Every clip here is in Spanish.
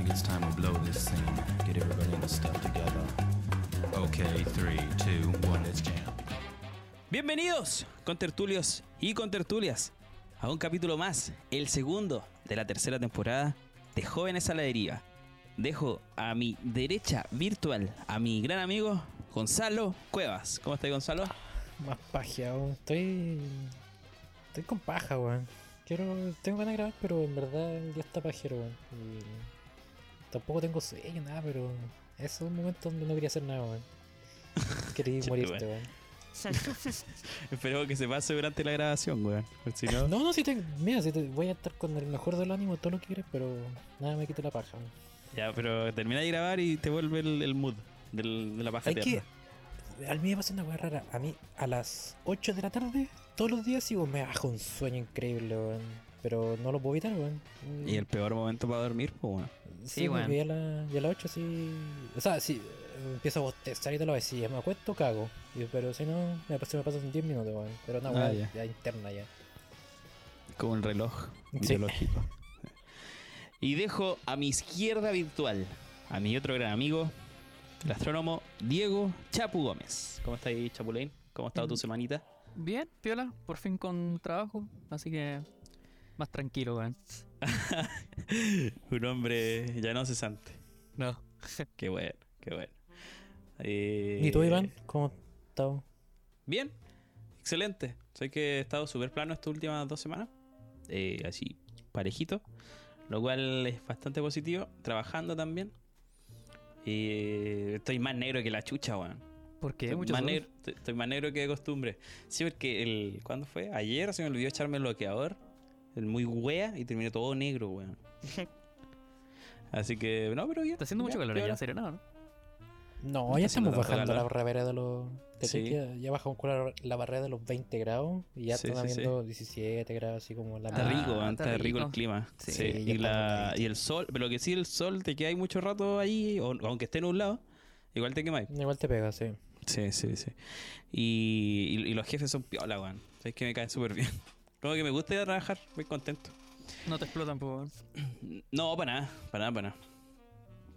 think it's time we blow this scene. Get everybody in the stuff together. Okay, three, two, one, let's jam. Bienvenidos, contertulios y contertulias, a un capítulo más, el segundo de la tercera temporada de Jóvenes a la Deriva. Dejo a mi derecha virtual a mi gran amigo Gonzalo Cuevas. ¿Cómo estás, Gonzalo? Más pajeado. Estoy. Estoy con paja, weón. Quiero. Tengo ganas de grabar, pero en verdad el día está pajero, weón. Y tampoco tengo sueño, nada, pero. Esos son momentos donde no quería hacer nada, weón. Quería morirte, weón. Esperemos que se pase durante la grabación, weón. Si no... No, no, si te. Mira, si te voy a estar con el mejor del ánimo, todo lo que quieres, pero nada me quita la paja, weón. Ya, pero termina de grabar y te vuelve el, el mood del- de la paja Hay que. A mí me pasa una weá rara. A mí, a las 8 de la tarde, todos los días, sigo, me bajo un sueño increíble, weón. Pero no lo puedo evitar, weón. Y el peor momento para dormir, pues, weón. Sí, Sí, weón. y a, la, y a las 8 sí. O sea, sí, empiezo a bostezar y todo lo que si me acuesto, cago. Y- pero si no, me pasa, me pasa en 10 minutos, weón. Pero una Ah, weá ya. ya interna ya. Como el reloj Sí. biológico. Y dejo a mi izquierda virtual a mi otro gran amigo, el astrónomo Diego Chapu Gómez. ¿Cómo estás ahí, Chapulín? ¿Cómo ha estado tu Mm. semanita? Bien, piola, por fin con trabajo, así que más tranquilo, weón. Un hombre ya no cesante. No. Qué bueno, qué bueno. Eh, ¿Y tú, Iván? ¿Cómo estás? Bien, excelente. Sé que he estado súper plano estas últimas dos semanas. eh, así, parejito. Lo cual es bastante positivo. Trabajando también. Eh, estoy más negro que la chucha, weón. ¿Por qué? Estoy Mucho más, negro, estoy- estoy más negro que de costumbre. Sí, porque el. ¿Cuándo fue? Ayer se me olvidó echarme el bloqueador. El muy wea y terminé todo negro, weón. Así que, no, pero. Está haciendo mucho Ya, calor allá, piola. en serio, no, ¿no? No, ya estamos bajando la barrera de los. ¿te Sí. Ya bajamos la, la barrera de los 20 grados y ya Sí, están sí, sí. habiendo 17 grados, así como la Está rico, está está rico el clima. Sí, Sí, ya y, la, y el sol, pero lo que sí, el sol te queda ahí mucho rato ahí, o, aunque esté nublado, igual te quemáis. Igual te pega, sí. Sí, sí, sí. Y, y- y los jefes son piola, weón. Es que me caen súper bien. Como que me gusta ir a trabajar, muy contento. No te explotan, weón. No, para nada, para nada, para nada.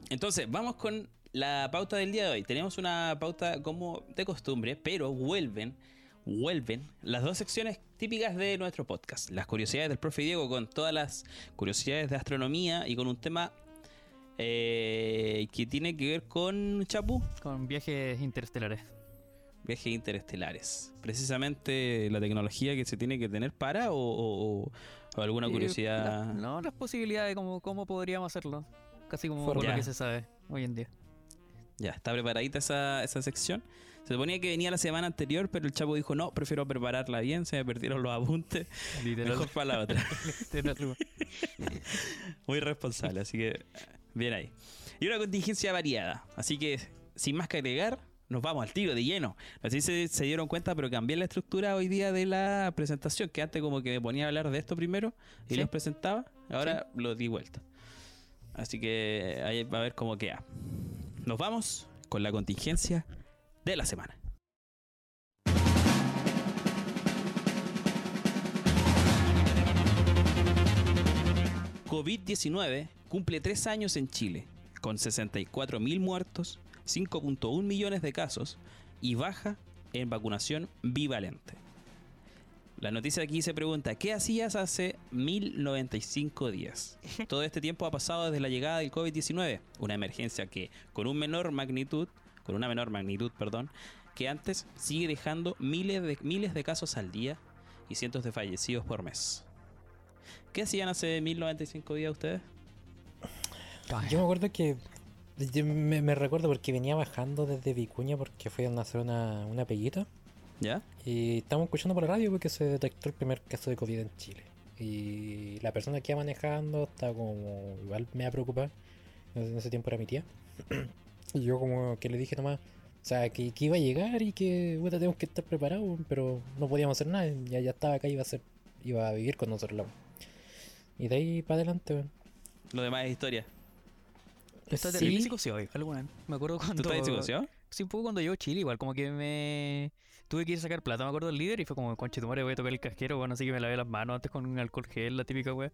Entonces, vamos con la pauta del día de hoy. Tenemos una pauta como de costumbre, pero vuelven, vuelven las dos secciones típicas de nuestro podcast. Las curiosidades del profe Diego con todas las curiosidades de astronomía y con un tema eh, que tiene que ver con Chapu, Con viajes interestelares. Viajes interestelares. Precisamente la tecnología que se tiene que tener para o, o- o- o alguna Eh, curiosidad. la- no, las posibilidades de cómo, cómo podríamos hacerlo. Casi como por lo que se sabe hoy en día. Ya, está preparadita esa, esa sección. Se suponía que venía la semana anterior, pero el Chapo dijo, no, prefiero prepararla bien, se me perdieron los apuntes. Mejor para la otra. Muy responsable, así que bien ahí. Y una contingencia variada. Así que, sin más que agregar, nos vamos al tiro de lleno. Si se, se dieron cuenta, pero cambié la estructura hoy día de la presentación, que antes como que me ponía a hablar de esto primero y Sí. los presentaba. Ahora lo di vuelta. Así que ahí va a ver cómo queda. Nos vamos con la contingencia de la semana. COVID-19 cumple tres años en Chile, con 64.000 muertos, 5.1 millones de casos y baja en vacunación bivalente. La noticia aquí se pregunta, ¿qué hacías hace 1095 días? Todo este tiempo ha pasado desde la llegada del COVID-19, una emergencia que con un menor magnitud, con una menor magnitud, perdón, que antes sigue dejando miles de, miles de casos al día y cientos de fallecidos por mes. ¿Qué hacían hace 1095 días ustedes? Yo me acuerdo que. Yo me, recuerdo porque venía bajando desde Vicuña porque fui a hacer una, una peguita. ¿Ya? Y estamos escuchando por la radio porque se detectó el primer caso de COVID en Chile. Y la persona que iba manejando estaba como. Igual me preocupar. En ese tiempo era mi tía. y yo, como que le dije nomás. O sea, que, que iba a llegar y que puta, tenemos que estar preparados, pero no podíamos hacer nada. Ya, ya estaba acá, iba a ser, iba a vivir con nosotros. Y de ahí para adelante, weón. Lo demás es historia. Está Sí. terrible psicoseado, igual, weón. Me acuerdo ¿Tú cuando. estás psicoseado? Sí, un poco cuando llegó a Chile, igual, como que me. Tuve que ir a sacar plata, me acuerdo del líder, y fue como, conche tu madre, voy a tocar el casquero, bueno, así que me lavé las manos antes con un alcohol gel, la típica wea.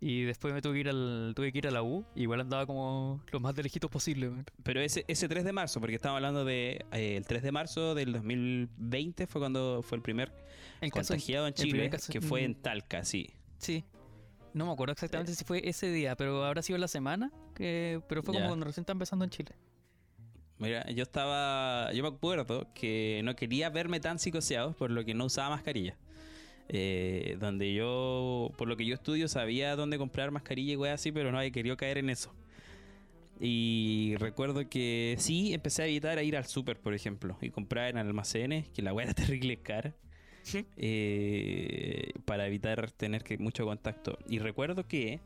Y después me tuve que ir al, tuve que ir a la U. igual andaba como lo más de lejitos posible. weón. Pero ese, ese 3 de marzo, porque estamos hablando de eh, el 3 de marzo del 2020 fue cuando fue el primer El contagiado en Chile, que fue en Talca, sí. Sí. No me acuerdo exactamente si fue ese día, pero habrá sido la semana. Que, pero fue Ya. como cuando recién está empezando en Chile. Mira, yo estaba, yo me acuerdo que no quería verme tan psicoseado por lo que no usaba mascarilla. Eh, donde yo, por lo que yo estudio, sabía dónde comprar mascarilla y weas así, pero no había querido caer en eso. Y recuerdo que sí, empecé a evitar a ir al súper, por ejemplo, y comprar en almacenes, que la wea era terrible cara. Eh, para evitar tener que mucho contacto. Y recuerdo que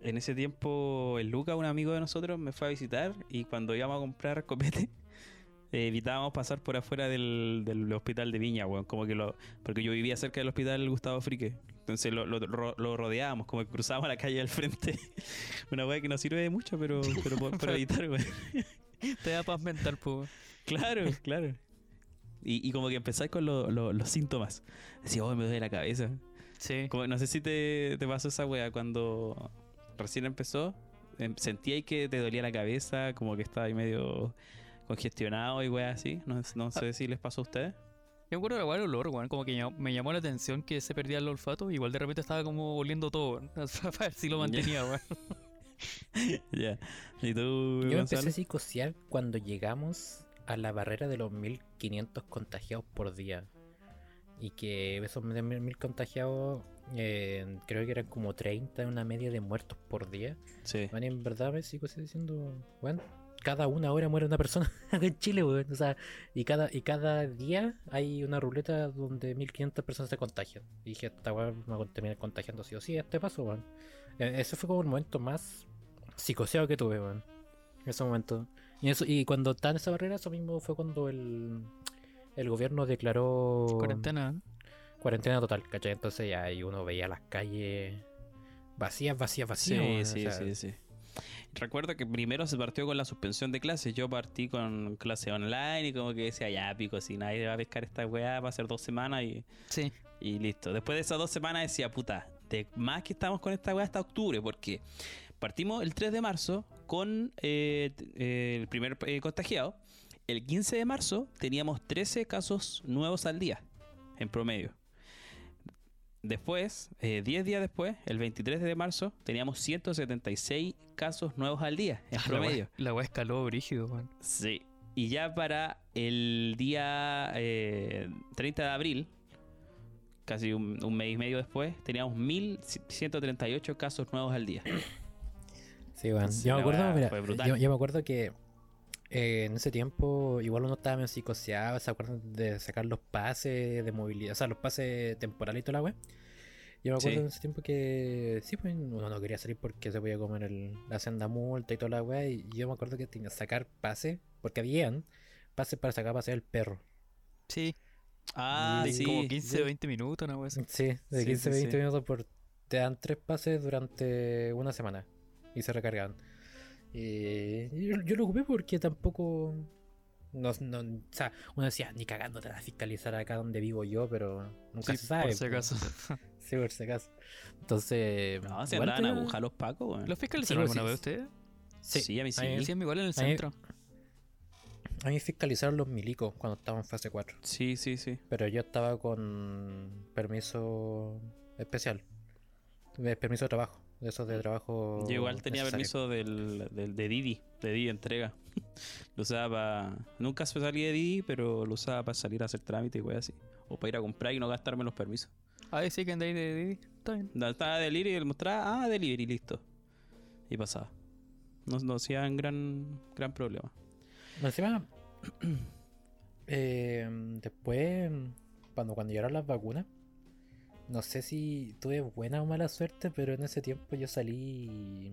en ese tiempo el Luca, un amigo de nosotros, me fue a visitar y cuando íbamos a comprar copete, eh, evitábamos pasar por afuera del, del hospital de Viña, weón. Como que lo, porque yo vivía cerca del hospital Gustavo Frique. Entonces lo, lo, ro- lo rodeábamos, como que cruzábamos la calle al frente. Una weá que no sirve de mucho, pero, pero por evitar, weón. Te da paz mental, pues. Claro, claro. Y, y como que empezáis con lo- lo- los síntomas. Decía, oh, me duele la cabeza. Sí. Como, no sé si te, te pasó esa wea cuando recién empezó. em, Sentí ahí que te dolía la cabeza, como que estaba ahí medio congestionado y wea así. No, no sé si les pasó a ustedes. Yo me acuerdo de el olor, weón. Como que me llamó la atención que se perdía el olfato. Igual de repente estaba como oliendo todo, weón. Para ver si lo mantenía, weón. Ya. ¿Y tú, Yo empecé a psicosear cuando llegamos a la barrera de los 1500 contagiados por día. Y que esos 1000 contagiados, eh, creo que eran como 30, una media de muertos por día. Sí. Man, en verdad me psicoseé diciendo, bueno, cada una hora muere una persona acá en Chile, weón. O sea, y cada, y cada día hay una ruleta donde 1500 personas se contagian. Y dije, esta weón me terminar contagiando sí o sí, a este paso, weón. Eh, Ese fue como el momento más psicoseado que tuve, weón. En ese momento. Y, eso, y cuando estaba en esa barrera, eso mismo fue cuando el, el gobierno declaró Cuarentena. cuarentena total, ¿cachai? Entonces ya ahí uno veía las calles vacías, vacías, vacías. Sí, sí, sí, sí. Recuerdo que primero se partió con la suspensión de clases. Yo partí con clase online y como que decía, ya pico, si nadie va a pescar esta weá, va a ser dos semanas y, Sí. y listo. Después de esas dos semanas decía, puta, de más que estamos con esta weá hasta octubre, porque partimos el 3 de marzo con eh, eh, el primer eh, contagiado. El 15 de marzo teníamos 13 casos nuevos al día, en promedio. Después, eh, 10 días después, el 23 de marzo, teníamos 176 casos nuevos al día, en La promedio. La weá escaló brígido, weón. Sí. Y ya para el día eh, 30 de abril, casi un, un mes y medio después, teníamos 1.138 casos nuevos al día. Sí, weón. Sí, Yo me acuerdo, weá mira, fue brutal. yo, yo me acuerdo que eh, en ese tiempo igual uno estaba medio psicoseado, ¿se acuerdan de sacar los pases de movilidad? O sea, los pases temporales y toda la wea. Yo me acuerdo Sí. en ese tiempo que sí, pues uno no quería salir porque se podía comer el, la senda multa y toda la wea. Y yo me acuerdo que tenía que sacar pases, porque habían pases para sacar pasear el perro. Sí. Ah, de sí. Como 15 o 20 minutos, una weá así. Sí, de Sí, 15 sí, 20 sí. minutos por. Te dan tres pases durante una semana y se recargan. Y yo, yo lo ocupé porque tampoco. No, no, o sea, uno decía, ni cagando te vas a fiscalizar acá donde vivo yo, pero nunca Sí, se sabe. por si po. acaso. Sí, por si acaso. Entonces. No, se andaban a agujar los pacos, weón. ¿Los fiscalizaron Sí, alguna sí, vez ustedes? Sí, Sí, a mí sí. a mí- Sí, igual en el centro. A mí fiscalizaron los milicos cuando estaba en fase 4. Sí, sí, sí. Pero yo estaba con permiso especial. De permiso de trabajo. De esos de trabajo. Yo igual tenía necesario. permiso del, del- de Didi, de Didi entrega. lo usaba para. Nunca salí de Didi, pero lo usaba para salir a hacer trámite y wey así. O para ir a comprar y no gastarme los permisos. Ah, sí, que andáis de Didi. Está bien. No, Estaba delivery y mostraba, ah, delivery, listo. Y pasaba. No, no hacían gran, gran problema. Encima, eh, después, cuando, cuando llegaron las vacunas, no sé si tuve buena o mala suerte, pero en ese tiempo yo salí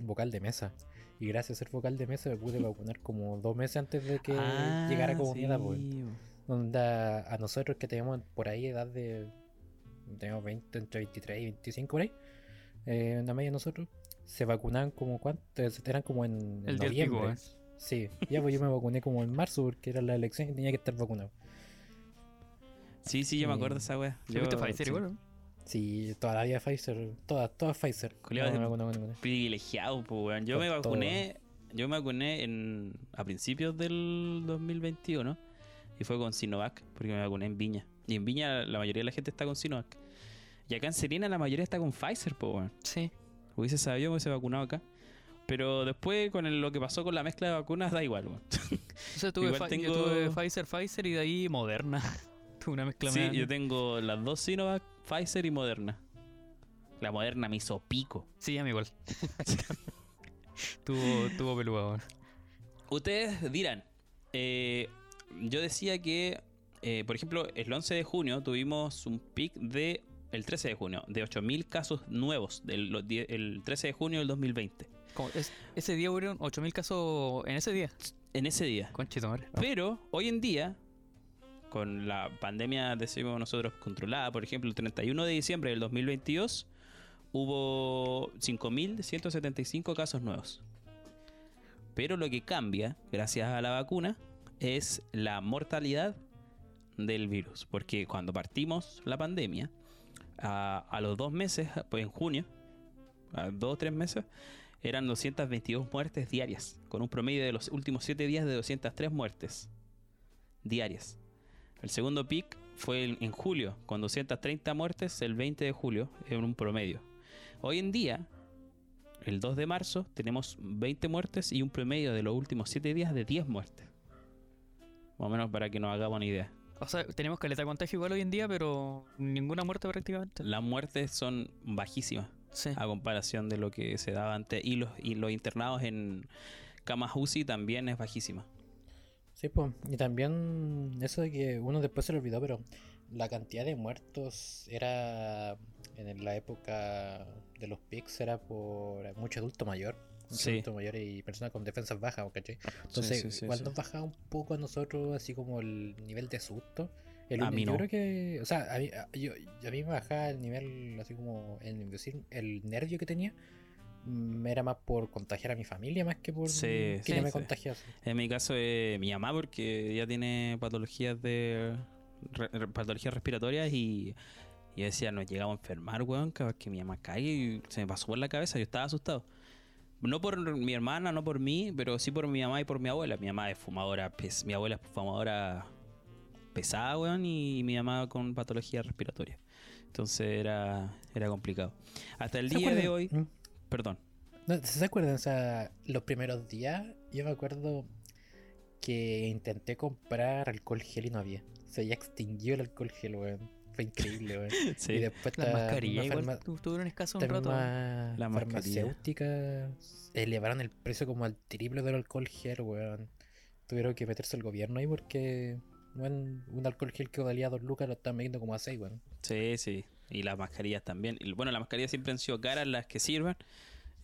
vocal de mesa. Y gracias a ser vocal de mesa me pude vacunar como dos meses antes de que Ah, llegara comunidad. pues. sí, Donde a, a nosotros que teníamos por ahí edad de. Tenemos 20, entre 23 y 25 por ahí. Eh, en la media de nosotros. Se vacunaban como cuánto. Eran como en, en El día noviembre. ¿eh? Sí, ya pues yo me vacuné como en marzo porque era la elección y tenía que estar vacunado. Sí, sí, yo me acuerdo de esa wea. ¿Te fuiste Yo- Pfizer sí. igual? ¿no? Sí, toda la vida Pfizer. Todas, todas Pfizer. Culeado No, con ninguna. Privilegiado, pues, weón. Yo me todo. vacuné. Yo me vacuné en, a principios del 2021 y fue con Sinovac, porque me vacuné en Viña. Y en Viña la mayoría de la gente está con Sinovac. Y acá en Serena la mayoría está con Pfizer, pues, weón. Sí. Hubiese sabido, me hubiese vacunado acá. Pero después, con el- lo que pasó con la mezcla de vacunas, da igual, weón. Entonces tuve, Igual tengo- yo tuve Pfizer, Pfizer y de ahí Moderna. una mezcla Sí, media- yo tengo las dos Sinovac, Pfizer y Moderna. La Moderna me hizo pico. Sí, a mí igual. tuvo, tuvo peluda, weón. Ustedes dirán, eh, yo decía que, eh, por ejemplo, el 11 de junio tuvimos un pic de, el 13 de junio, de 8.000 casos nuevos, del, el 13 de junio del 2020, Como es- ese día hubieron 8.000 casos en ese día. en ese día. Conchito, madre. Pero hoy en día, con la pandemia, decimos nosotros, controlada, por ejemplo, el 31 de diciembre del 2022, hubo 5.175 casos nuevos. Pero lo que cambia, gracias a la vacuna, es la mortalidad del virus. Porque cuando partimos la pandemia, a, los dos meses, pues en junio, a dos o tres meses, eran 222 muertes diarias, con un promedio de los últimos 7 días de 203 muertes diarias. El segundo pic fue en, julio, con 230 muertes el 20 de julio, en un promedio. Hoy en día, el 2 de marzo, tenemos 20 muertes y un promedio de los últimos 7 días de 10 muertes. Más o menos para que nos hagamos una idea. O sea, tenemos caleta de contagio igual hoy en día, pero ninguna muerte prácticamente. Las muertes son bajísimas. Sí. a comparación de lo que se daba antes. Y los, y los internados en camas UCI también es bajísima. Sí, pues. Y también eso de que uno después se lo olvidó, pero la cantidad de muertos era en la época de los pics era por mucho adulto mayor. Mucho Sí. adulto mayor y personas con defensas bajas, ¿cachai? Entonces, sí, nos bajaba un poco a nosotros así como el nivel de susto. El A yo creo que, o sea, a mí, a, yo, a mí me bajaba el nivel así como el decir el nervio que tenía. Mm, Era más por contagiar a mi familia más que por Sí, que sí, yo me sí. contagiase. En mi caso es mi mamá porque ella tiene patologías de re- re- patologías respiratorias y y yo decía, nos llegamos a enfermar, weón, cada vez que mi mamá cae y se me pasó por la cabeza, yo estaba asustado. No por mi hermana, no por mí, pero sí por mi mamá y por mi abuela. Mi mamá es fumadora, pes- mi abuela es fumadora pesada, weón, y mi mamá con patología respiratoria. Entonces era, era complicado. Hasta el ¿Se día de hoy, Mm. Perdón, No, ¿Se acuerdan? O sea, los primeros días, yo me acuerdo que intenté comprar alcohol gel y no había. Se ya extinguió el alcohol gel, weón. Fue increíble, weón. sí. Y después mascarillas misma igual tuvieron escaso un rato. La mascarilla. farmacéutica elevaron el precio como al triple del alcohol gel, weón. Tuvieron que meterse el gobierno ahí porque, weón, un alcohol gel que valía dos lucas lo están vendiendo como a seis, weón. Sí, sí. Y las mascarillas también. Y, Bueno, las mascarillas siempre han sido caras las que sirven.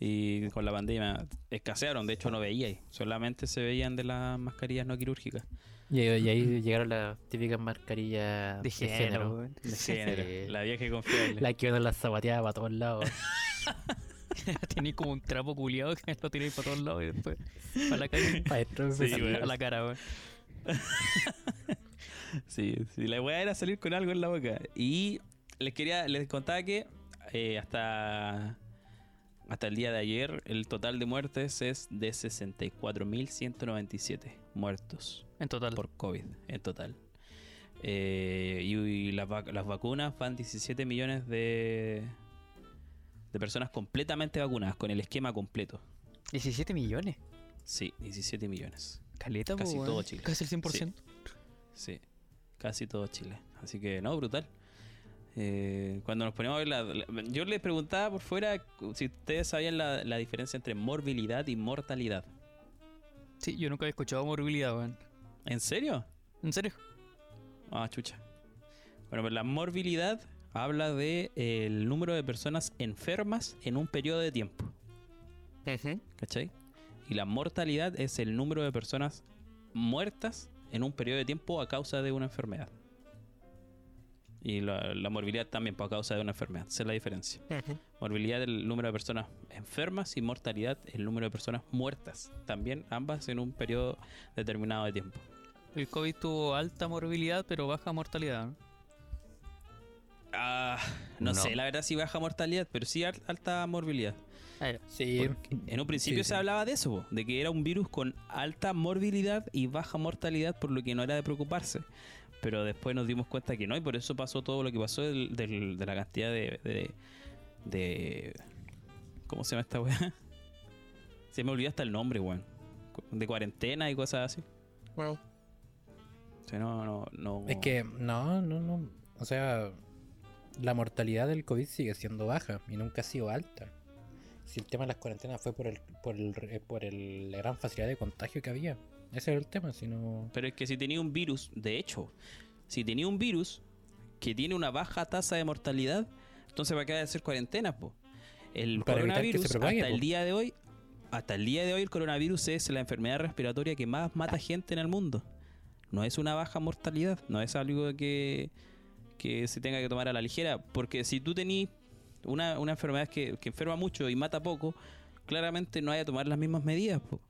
Y con la pandemia escasearon. De hecho, no veía ahí. Solamente se veían de las mascarillas no quirúrgicas. Y, ahí llegaron las típicas mascarillas De género. De género. Sí. La vieja confiable. La que uno las zapateaba para todos lados. Tenéis como un trapo culiado que lo tiráis para todos lados y después para la calle. Pa' dentro, Sí, a la cara, weón. Sí, sí, la weá era salir con algo en la boca. Y les quería, les contaba que eh, hasta, hasta el día de ayer el total de muertes es de 64.197 muertos En total. por COVID en total. Eh, y, y las, vac- las vacunas van 17 millones de, de personas completamente vacunadas con el esquema completo. 17 millones. Sí, 17 millones. Caleta, Casi po, todo Chile. Casi el 100%. Sí, casi todo Chile. Así que no, brutal. Eh, cuando nos poníamos a ver la, la- Yo les preguntaba por fuera si ustedes sabían la, la diferencia entre morbilidad y mortalidad. Sí, yo nunca había escuchado morbilidad, weón. ¿En serio? ¿En serio? Ah, chucha. Bueno, pues la morbilidad habla de eh, el número de personas enfermas en un periodo de tiempo. ¿Cachai? Y la mortalidad es el número de personas muertas en un periodo de tiempo a causa de una enfermedad. Y la, la morbilidad también por causa de una enfermedad. Esa es la diferencia. Morbilidad el número de personas enfermas y mortalidad el número de personas muertas. También ambas en un periodo determinado de tiempo. El COVID tuvo alta morbilidad, pero baja mortalidad. ¿no? Ah, No, No. sé, la verdad, si baja mortalidad, pero sí al- alta morbilidad. Sí. En un principio Sí, se sí. hablaba de eso, de que era un virus con alta morbilidad y baja mortalidad, por lo que no era de preocuparse. Pero después nos dimos cuenta que no, y por eso pasó todo lo que pasó del- del- de la cantidad de, de, de- ¿Cómo se llama esta weá? Se me olvidó hasta el nombre, weón. De cuarentena y cosas así. O sea, no, no, no. Es que, no, no, no. O sea, la mortalidad del COVID sigue siendo baja y nunca ha sido alta. Si el tema de las cuarentenas fue por el, por el, por el- la gran facilidad de contagio que había. Ese era el tema, si no. Pero es que si tenía un virus, de hecho, si tenía un virus que tiene una baja tasa de mortalidad, entonces va a quedar de hacer cuarentena, po. El Para coronavirus, propague, hasta el día de hoy, hasta el día de hoy, el coronavirus es la enfermedad respiratoria que más mata gente en el mundo. No es una baja mortalidad, no es algo que, que se tenga que tomar a la ligera, porque si tú tenés una, una enfermedad que, que enferma mucho y mata poco, claramente no hay que tomar las mismas medidas. po.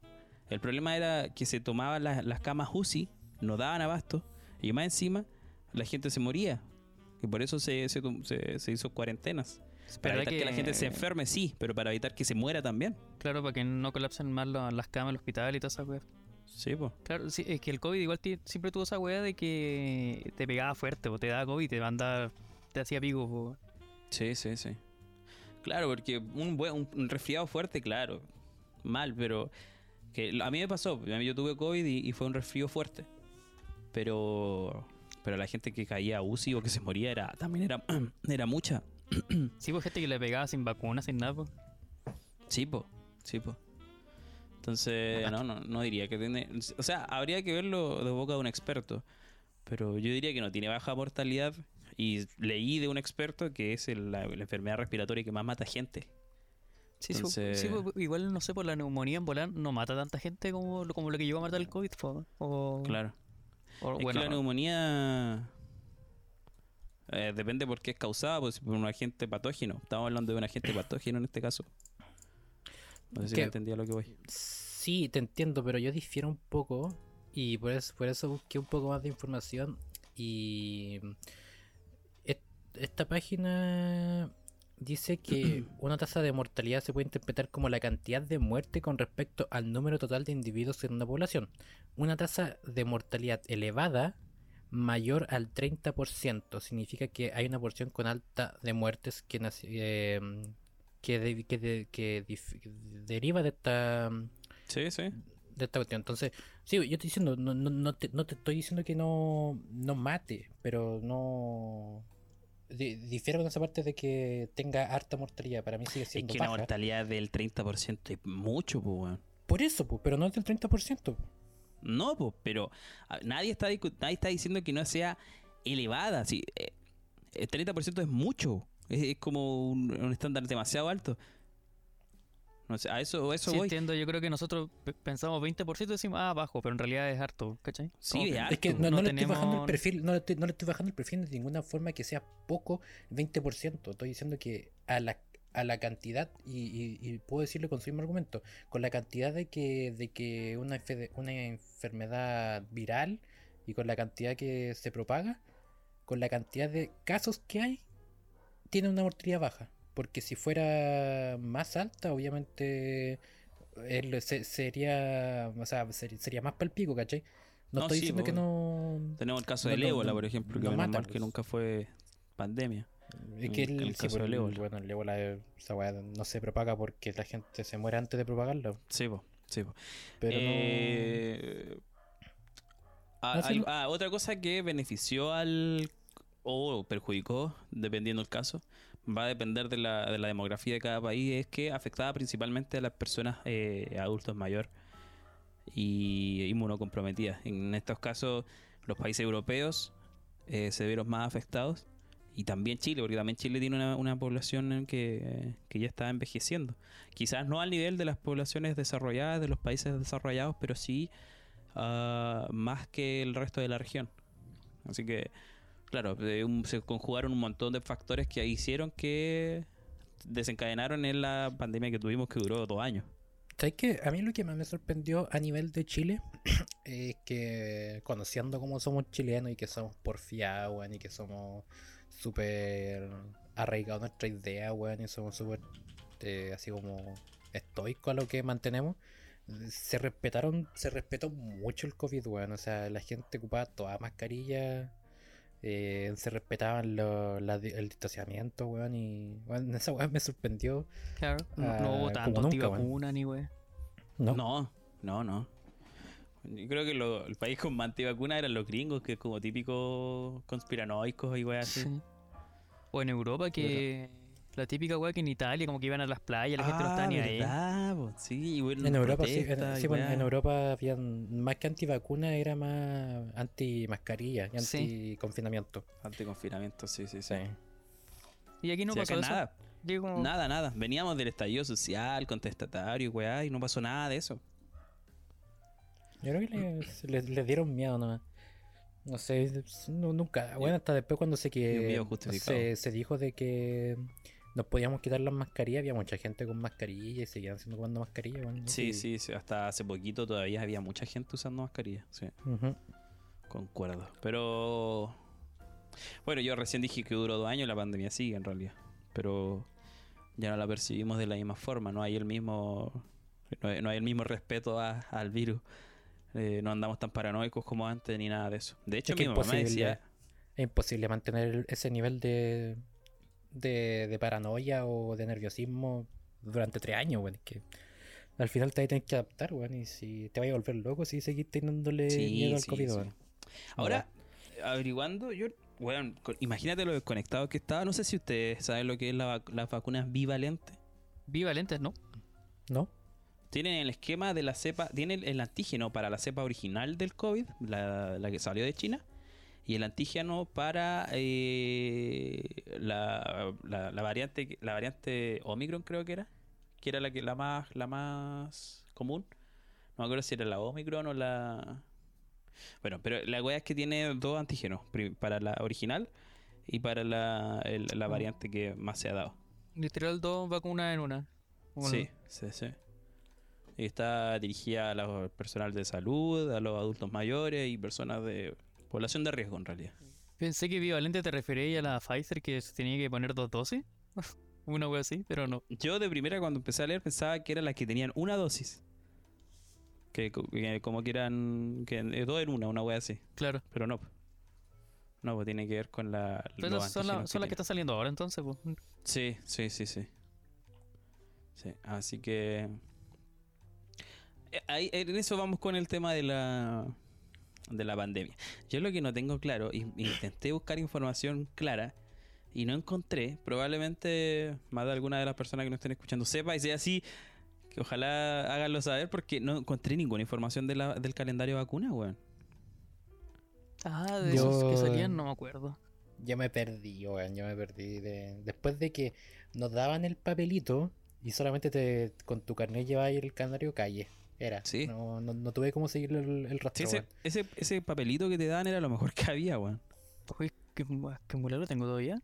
El problema era que se tomaban las, las camas UCI, no daban abasto, y más encima la gente se moría. Y por eso se, se, se- se hizo cuarentenas. Para ¿Verdad evitar que... la gente se enferme, sí, pero para evitar que se muera también. Claro, para que no colapsen más la- las camas del hospital y toda esa weá. Sí, pues. Claro, sí, es que el COVID igual siempre tuvo esa weá de que te pegaba fuerte, o te daba COVID, te mandaba, te hacía pico, po. Sí, sí, sí. Claro, porque un, buen, un, un resfriado fuerte, claro, mal, pero que a mí me pasó, yo tuve COVID y, y fue un resfrío fuerte, pero pero la gente que caía a UCI o que se moría era también era era mucha. Sí, pues gente que le pegaba sin vacuna, sin nada. Sí, po, sí, po. Entonces, no, no, no diría que tiene, o sea, habría que verlo de boca de un experto, pero yo diría que no tiene baja mortalidad y leí de un experto que es el- la, la enfermedad respiratoria que más mata gente. Sí, sí, Entonces- sí, pues, igual no sé, por la neumonía en volar no mata tanta gente como, lo- como lo que llegó a matar el COVID, po. O, Claro. o Es bueno, que la neumonía eh, depende por qué es causada, pues por un agente patógeno. Estamos hablando de un agente patógeno en este caso. No sé si Que- me entendía lo que voy. Sí, te entiendo, pero yo difiero un poco y por eso, por eso busqué un poco más de información y et- esta página dice que una tasa de mortalidad se puede interpretar como la cantidad de muerte con respecto al número total de individuos en una población. Una tasa de mortalidad elevada mayor al 30% significa que hay una porción con alta de muertes que, eh, que, de- que, de- que dif- deriva de esta Sí, sí. de esta cuestión. Entonces, sí, yo estoy diciendo, no, no, no, te, no te estoy diciendo que no, no mate, pero no. Di- difiero con esa parte de que tenga harta mortalidad. Para mí sigue Es siendo que una baja. mortalidad del 30% es mucho, pues, weón. Por eso, pues, pero no es del 30%. No, pues, pero nadie está, nadie está diciendo que no sea elevada. Sí, eh, el 30% es mucho. Es, es como un, un estándar demasiado alto. No sé, a eso, a eso sí voy. entiendo, yo creo que nosotros pe- pensamos 20% y decimos, ah, bajo, pero en realidad es harto, ¿cachai? Sí, es harto. Es que no, no no le estoy bajando tenemos- el perfil, no le, estoy, no le estoy bajando el perfil de ninguna forma que sea poco 20%. Estoy diciendo que a la, a la cantidad, y, y- y puedo decirlo con su mismo argumento, con la cantidad de que, de que una, una enfermedad viral y con la cantidad que se propaga, con la cantidad de casos que hay, tiene una mortalidad baja. Porque si fuera más alta, obviamente él se- sería, o sea, ser- sería más palpico, ¿cachai? No, No, estoy sí, diciendo que pues, no. Tenemos el caso No, del no, ébola, por ejemplo, que mata, mal que pues. nunca fue pandemia. Es que el, el sí, caso pues, del el- ébola. bueno, el ébola, eh, esa weá no se propaga porque la gente se muere antes de propagarlo. Sí, po, sí, po. Pero Eh, ah, al- ah, otra cosa que benefició al o perjudicó, dependiendo del caso, va a depender de la, de la demografía de cada país, es que afectaba principalmente a las personas eh, adultos mayores y inmunocomprometidas. En estos casos, los países europeos eh, se vieron más afectados y también Chile, porque también Chile tiene una, una población que, que ya está envejeciendo. Quizás no al nivel de las poblaciones desarrolladas de los países desarrollados, pero sí ah, más que el resto de la región. Así que, claro, se conjugaron un montón de factores que hicieron que desencadenaron en la pandemia que tuvimos que duró dos años. ¿Sabes qué? A mí lo que más me sorprendió a nivel de Chile es que conociendo cómo somos chilenos y que somos porfiados, weón, y que somos súper arraigados nuestra idea, weón, y somos súper eh, así como estoicos a lo que mantenemos, se respetaron, se respetó mucho el COVID, weón. O sea, la gente ocupaba toda mascarilla, eh, se respetaban lo- la el distanciamiento, weón, y weón, esa weón me sorprendió. Claro. No, no Ah, hubo tanto nunca, weón. antivacuna ni wey. No, No, no, no. Yo creo que lo- el país con más antivacuna eran los gringos, que es como típicos conspiranoicos y weas así. Sí. O en Europa que la típica weá que en Italia como que iban a las playas, la gente no Ah, estaba ni ahí. Sí, bueno, en Europa sí, en, sí. Europa habían más que antivacuna, era más anti mascarilla y Sí. anti confinamiento. Anticonfinamiento, sí, sí, sí. Y aquí no Sí, pasó eso. nada, nada, nada. Veníamos del estallido social, contestatario, weá, y no pasó nada de eso. Yo creo que les, les- les dieron miedo nomás. No sé, no- nunca. Bueno, hasta después cuando se que miedo justificado. se, se dijo de que nos podíamos quitar las mascarillas, había mucha gente con mascarilla y seguían haciendo jugando mascarilla. bueno, Sí, y- sí, sí, hasta hace poquito todavía había mucha gente usando mascarilla, sí, concuerdo. Pero, bueno, yo recién dije que duró dos años, la pandemia sigue en realidad, pero ya no la percibimos de la misma forma, no hay el mismo, no hay, no hay el mismo respeto a- al virus. Eh, no andamos tan paranoicos como antes ni nada de eso. De hecho, Es mi mamá imposible. decía, Es imposible mantener ese nivel de, de, de paranoia o de nerviosismo durante tres años, bueno, es que al final te vas a tener que adaptar, bueno, y si te vas a volver loco si seguís teniéndole Sí, miedo al sí, COVID, sí. bueno. Ahora, averiguando, yo, bueno, con- imagínate lo desconectado que estaba. No sé si ustedes saben lo que es la, las vacunas bivalentes. Bivalentes, ¿no? ¿No? Tienen el esquema de la cepa, tienen el antígeno para la cepa original del COVID, la, la que salió de China, y el antígeno para eh, la, la- la variante, la variante Omicron creo que era, que era la que la más, la más común. No me acuerdo si era la Omicron o la. Bueno, pero la weá es que tiene dos antígenos, para la original y para la, el- la Ah. variante que más se ha dado. Literal dos vacunas en una. Bueno, Sí, sí, sí. Y está dirigida a los personal de salud, a los adultos mayores y personas de población de riesgo en realidad. Pensé que bivalente te refería a la Pfizer que tenía que poner dos dosis. una wea así, pero no. Yo de primera cuando empecé a leer pensaba que eran las que tenían una dosis. Que, co- que como que eran que eh, dos en una, una wea así. Claro. Pero no. No, pues tiene que ver con la. Pero son, la- las que están saliendo ahora entonces, pues. Sí, sí, sí, sí. Sí, así que. Eh, ahí- en eso vamos con el tema de la. De la pandemia. Yo lo que no tengo claro, y y intenté buscar información clara y no encontré. Probablemente más de alguna de las personas que nos estén escuchando sepa y sea así. Que ojalá háganlo saber porque no encontré ninguna información de la- del calendario de vacuna, weón. Ah, de esos que salían, no me acuerdo. Yo me perdí, weón, yo me perdí. De... Después de que nos daban el papelito y solamente te con tu carnet llevabas el calendario calle. Era. Sí. No, no, no tuve cómo seguir el, el Sí, rastro. ese, ese, ese papelito que te dan era lo mejor que había, weón. Uy, qué, qué mulero tengo todavía.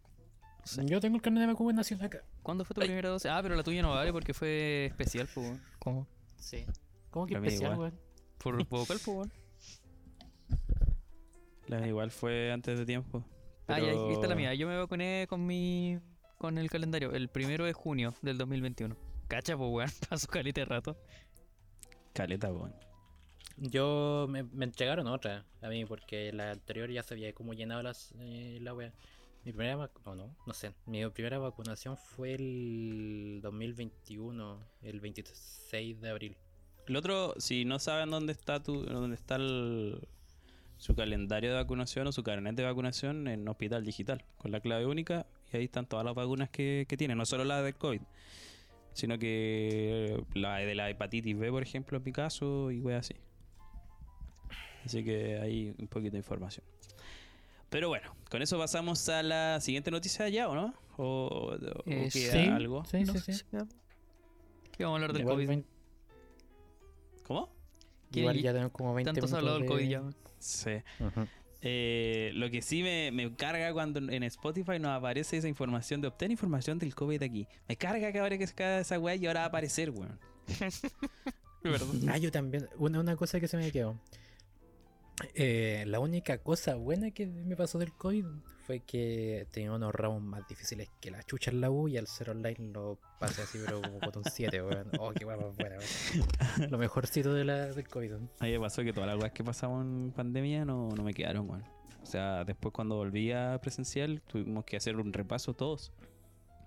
Sí. Yo tengo el carnet de vacunación acá. ¿Cuándo fue tu Ay. primera dosis? Ah, pero la tuya no vale porque fue especial, pues. weón. ¿Cómo? Sí. ¿Cómo que La especial, weón? Por vocal, pues. weón. La igual fue antes de tiempo. Ah, ya, pero- aquí está la mía. Yo me vacuné con mi. con el calendario. El primero de junio del 2021. Cacha, pues, weón. Pasó calita de rato. Caleta, weón. Yo me, me entregaron otra a mí porque la anterior ya se había como llenado las, eh, la wea. Mi primera vac- no, no, no sé. Mi primera vacunación fue el 2021, el 26 de abril. El otro, si no saben dónde está tu, dónde está el- su calendario de vacunación o su carnet de vacunación en Hospital Digital, con la clave única, y ahí están todas las vacunas que, que tiene, no solo la del COVID, sino que la de la hepatitis B, por ejemplo, en mi caso, y wey así. Así que hay un poquito de información. Pero bueno, con eso pasamos a la siguiente noticia ya, ¿o no? ¿O, o Eh, queda sí. algo? Sí, No sí, sé sí. ¿Qué vamos a hablar del Igual, COVID? ¿Cómo? ¿Qué- igual ya tenemos como 20 Tanto se ha hablado del minutos COVID ya. Sí. Ujú. Eh, lo que sí me, me carga cuando en Spotify nos aparece esa información de obtener información del COVID aquí. Me carga que ahora que se cae esa weá y ahora va a aparecer, weón. Ah, yo también. Una, una cosa que se me quedó. Eh, la única cosa buena que me pasó del COVID fue que tenía unos ramos más difíciles que la chucha en la U y al ser online lo pasé así, pero como con un 7, weón. Oh, qué guapa buena, weón. Lo mejorcito de la, del COVID. weón. A mí me pasó que todas las weas que pasamos en pandemia no, no me quedaron, weón. O sea, después cuando volví a presencial tuvimos que hacer un repaso todos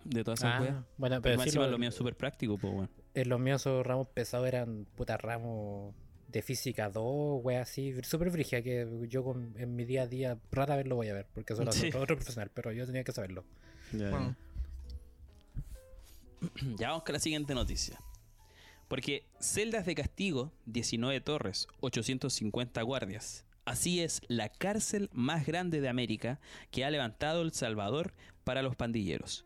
de todas esas Ah, weas. bueno, Pero pero sí, encima lo, lo mío súper práctico, pues, weón. en los míos esos ramos pesados eran puta ramos de física 2, weón, así, súper frigia que yo con- en mi día a día rara vez lo voy a ver, porque eso lo hace Sí. otro profesional, pero yo tenía que saberlo. Bueno, Ya vamos con la siguiente noticia. Porque celdas de castigo, 19 torres, 850 guardias. Así es la cárcel más grande de América que ha levantado El Salvador para los pandilleros.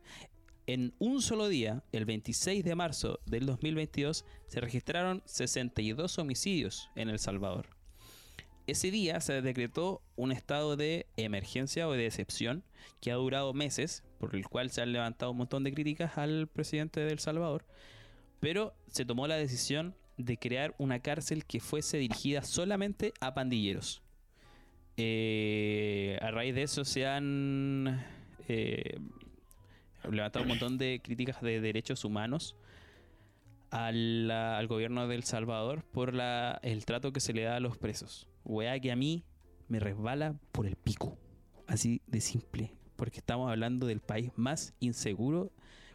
En un solo día, el 26 de marzo del 2022, se registraron 62 homicidios en El Salvador. Ese día se decretó un estado de emergencia o de excepción que ha durado meses, por el cual se han levantado un montón de críticas al presidente de El Salvador, pero se tomó la decisión de crear una cárcel que fuese dirigida solamente a pandilleros. Eh, a raíz de eso se han eh, levantado un montón de críticas de derechos humanos al, gobierno de El Salvador por el trato que se le da a los presos. Weá que a mí me resbala por el pico. Así de simple. Porque estamos hablando del país más inseguro,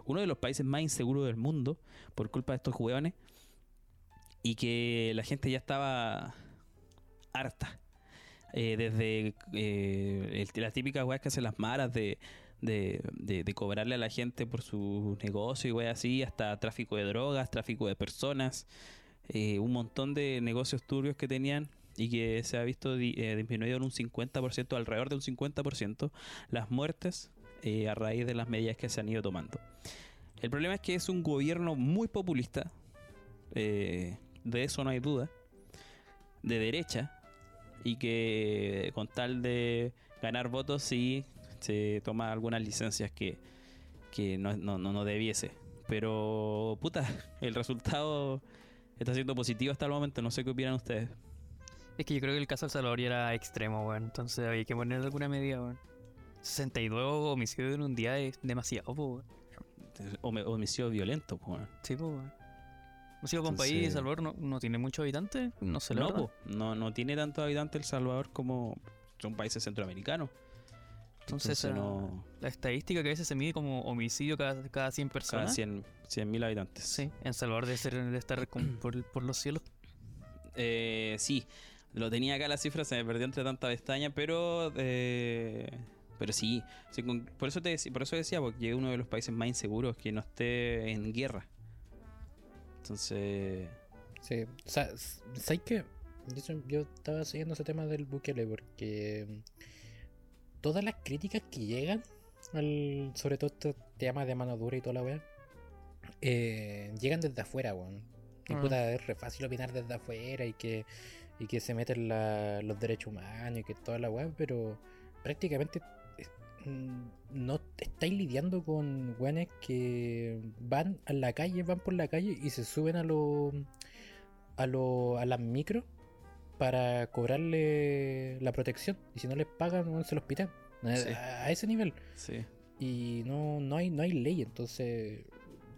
uno de los países más inseguros del mundo, por culpa de estos hueones. Y que la gente ya estaba harta. Eh, desde eh, las típicas weas que hacen las maras de, de, de- cobrarle a la gente por su negocio y weas así, hasta tráfico de drogas, tráfico de personas, eh, un montón de negocios turbios que tenían y que se ha visto eh, disminuido en un 50%, alrededor de un 50%, las muertes eh, a raíz de las medidas que se han ido tomando. El problema es que es un gobierno muy populista, de eso no hay duda, de derecha, y que con tal de ganar votos sí se toma algunas licencias que, que no, no, no, debiese. Pero, puta, el resultado está siendo positivo hasta el momento, no sé qué opinan ustedes. es que yo creo que el caso del Salvador ya era extremo, weón. Entonces había que poner alguna medida, weón. 62 homicidios en un día es demasiado, weón. Hom- Homicidio violento, pues. bueno. Sí, weón. Con país, El Salvador no, no tiene muchos habitantes, no sé la No, no, no tiene tantos habitantes El Salvador como son países centroamericanos. Entonces, Entonces, no, La estadística que a veces se mide como homicidio cada, cada 100 cada personas. 100 mil habitantes. Sí, en Salvador debe, ser, debe estar con- por, por los cielos. Eh, sí, lo tenía acá la cifra, se me perdió entre tanta pestaña, pero eh, pero sí, sí, con- por eso te por eso decía, porque es uno de los países más inseguros que no esté en guerra. Entonces, Sí, o sea, ¿sabes qué? Yo estaba siguiendo ese tema del Bukele porque todas las críticas que llegan, al, sobre todo este tema de mano dura y toda la weá, eh, llegan desde afuera, weón. Y Ah. puta, es re fácil opinar desde afuera y que, y que se meten la- los derechos humanos y que toda la weá, pero prácticamente mm, no estáis lidiando con weones que van a la calle, van por la calle y se suben a los a, lo- a las micros para cobrarle la protección. Y si no les pagan, se los pitan. A, Sí. a ese nivel. sí. Y no, no, hay, no hay ley. Entonces,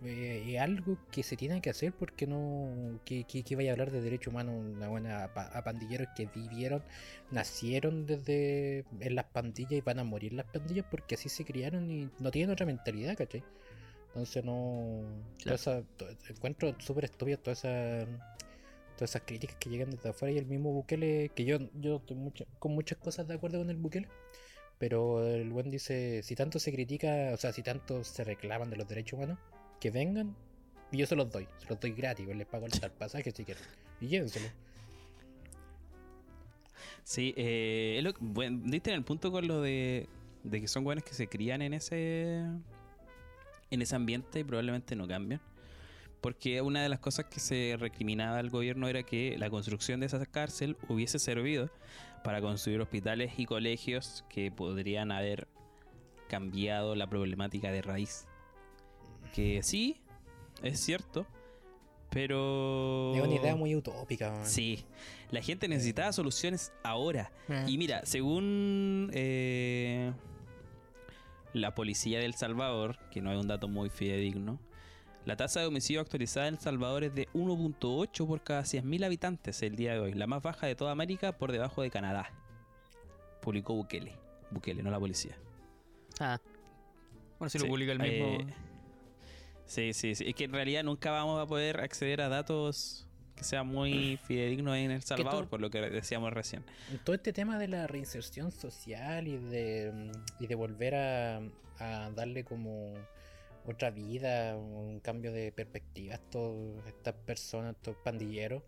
eh, es algo que se tiene que hacer porque no. Que, que, que vaya a hablar de derechos humanos una buena, a, pa- a pandilleros que vivieron, nacieron desde en las pandillas y van a morir en las pandillas porque así se criaron y no tienen otra mentalidad, ¿cachai? Entonces no. toda Claro. esa- encuentro súper estúpido toda esa todas esas críticas que llegan desde afuera y el mismo Bukele, que yo, yo estoy con muchas cosas de acuerdo con el Bukele, pero el buen dice, si tanto se critica, o sea, si tanto se reclaman de los derechos humanos, que vengan y yo se los doy, se los doy gratis, les pago el pasaje si quieren, y llévenselo. Sí, eh, lo bueno, diste en el punto con lo de, de que son buenos que se crían en ese en ese ambiente y probablemente no cambian. Porque una de las cosas que se recriminaba al gobierno era que la construcción de esa cárcel hubiese servido para construir hospitales y colegios que podrían haber cambiado la problemática de raíz. Que sí, es cierto, Pero. Es una idea muy utópica. Sí, la gente necesitaba soluciones ahora. Ah. Y mira, según eh, la policía de El Salvador, que no es un dato muy fidedigno, la tasa de homicidio actualizada en El Salvador es de 1.8 por cada 100.000 habitantes el día de hoy, la más baja de toda América por debajo de Canadá. Publicó Bukele. Bukele, no la policía. Ah. Bueno, si Sí, lo publica el mismo. eh, sí, sí, sí. Es que en realidad nunca vamos a poder acceder a datos que sean muy fidedignos en El Salvador, por lo que decíamos recién. todo este tema de la reinserción social y de, y de volver a, a darle como otra vida, un cambio de perspectiva estos- estas personas, estos pandilleros,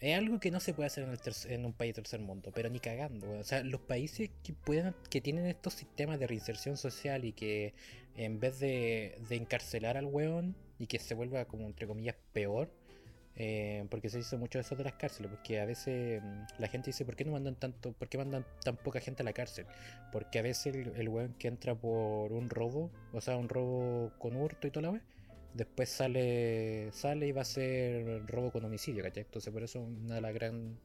es algo que no se puede hacer en, el en un país tercer mundo, pero ni cagando. O sea, los países que pueden, que tienen estos sistemas de reinserción social y que en vez de, de encarcelar al weón y que se vuelva como entre comillas peor, eh, porque se dice mucho eso de las cárceles, porque a veces mm, la gente dice, ¿por qué no mandan tanto, por qué mandan tan poca gente a la cárcel? Porque a veces el, el weón que entra por un robo, o sea, un robo con hurto y toda la vez, después sale sale y va a ser robo con homicidio, ¿cachai? Entonces por eso una de las gran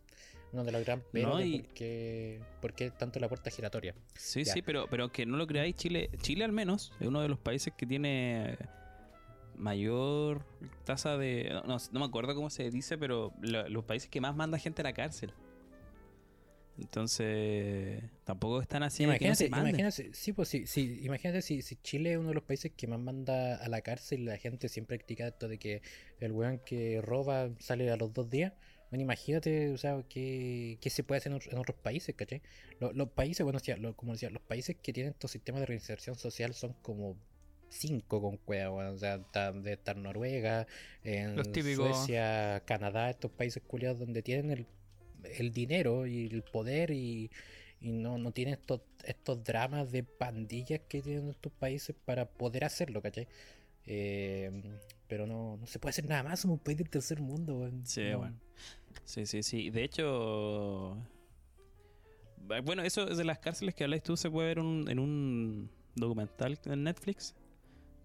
una de las gran No, y- por qué, por qué tanto la puerta giratoria. Sí, Ya. sí, pero, pero aunque no lo creáis, Chile, Chile al menos es uno de los países que tiene mayor tasa de... No, no- me acuerdo cómo se dice, pero lo- los países que más manda gente a la cárcel. Entonces, tampoco están así que no imagínate, imagínate, sí, pues sí, sí, imagínate si, si Chile es uno de los países que más manda a la cárcel y la gente siempre critica esto de que el weón que roba sale a los dos días. Bueno, imagínate, o sea, qué, qué se puede hacer en, otros- en otros países, ¿cachai? Los, los países, bueno, lo- como decía, los países que tienen estos sistemas de reinserción social son como cinco con cueva, weón. O sea, está- de estar Noruega, en. Suecia, Canadá, estos países culiados donde tienen el, el dinero y el poder y, y no, no tienen estos, estos dramas de pandillas que tienen estos países para poder hacerlo, ¿cachai? Eh, pero no, no se puede hacer nada más, somos un país del tercer mundo, weón. Sí, No. bueno. Sí, sí, sí. De hecho, bueno, eso de las cárceles que habláis tú se puede ver un- en un documental en Netflix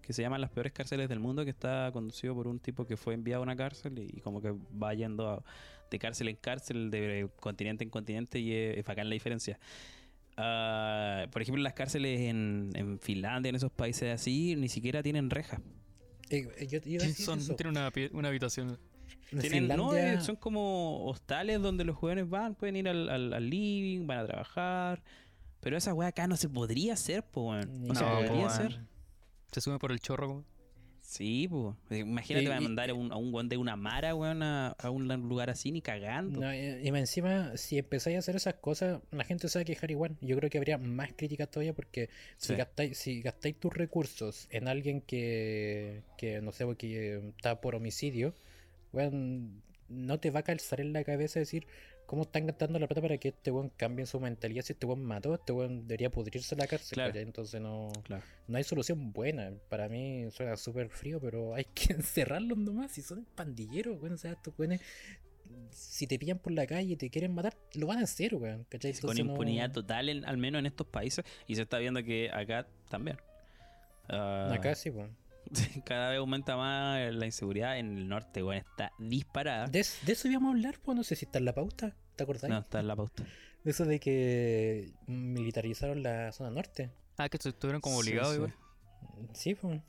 que se llama Las peores cárceles del mundo, que está conducido por un tipo que fue enviado a una cárcel y, y como que va yendo a- de cárcel en cárcel, de continente en continente y es, es bacán la diferencia. Ah, por ejemplo, las cárceles en, en Finlandia, en esos países así, ni siquiera tienen rejas. Eh, eh, yo, yo iba a decir Son, eso. tiene una, una habitación. En Tienen, no, eh, son como hostales donde los jóvenes van, pueden ir al, al- al living, van a trabajar. Pero esa weá acá no se podría hacer, po, weón. No, Ni se No, podría po, hacer. Se sube por el chorro. Sí, pues. Imagínate, van a mandar a un, a un de una mara, weón, a, a un lugar así, ni cagando. No, y y encima, si empezáis a hacer esas cosas, la gente se va a quejar igual. Yo creo que habría más críticas todavía porque si gastáis, si gastáis tus recursos en alguien que, que no sé, que está por homicidio, weón, no te va a calzar en la cabeza decir cómo están gastando la plata para que este weón cambie su mentalidad. Si este weón mató, este weón debería pudrirse en la cárcel. Claro. Entonces no, Claro. no hay solución buena. Para mí suena súper frío, pero hay que encerrarlos nomás. Si son pandilleros, weón. O sea, estos weones, si te pillan por la calle y te quieren matar, lo van a hacer, weón. ¿cachai? Con no- impunidad total, en- al menos en estos países. Y se está viendo que acá también. Ah, Acá sí, weón. Cada vez aumenta más la inseguridad en el norte, weón. Está disparada. De, es- de eso íbamos a hablar, pues no sé si está en la pauta. ¿Te acordás? No, está en la pauta. De eso de que militarizaron la zona norte. Ah, que estuvieron como obligados sí. igual. Sí, pues.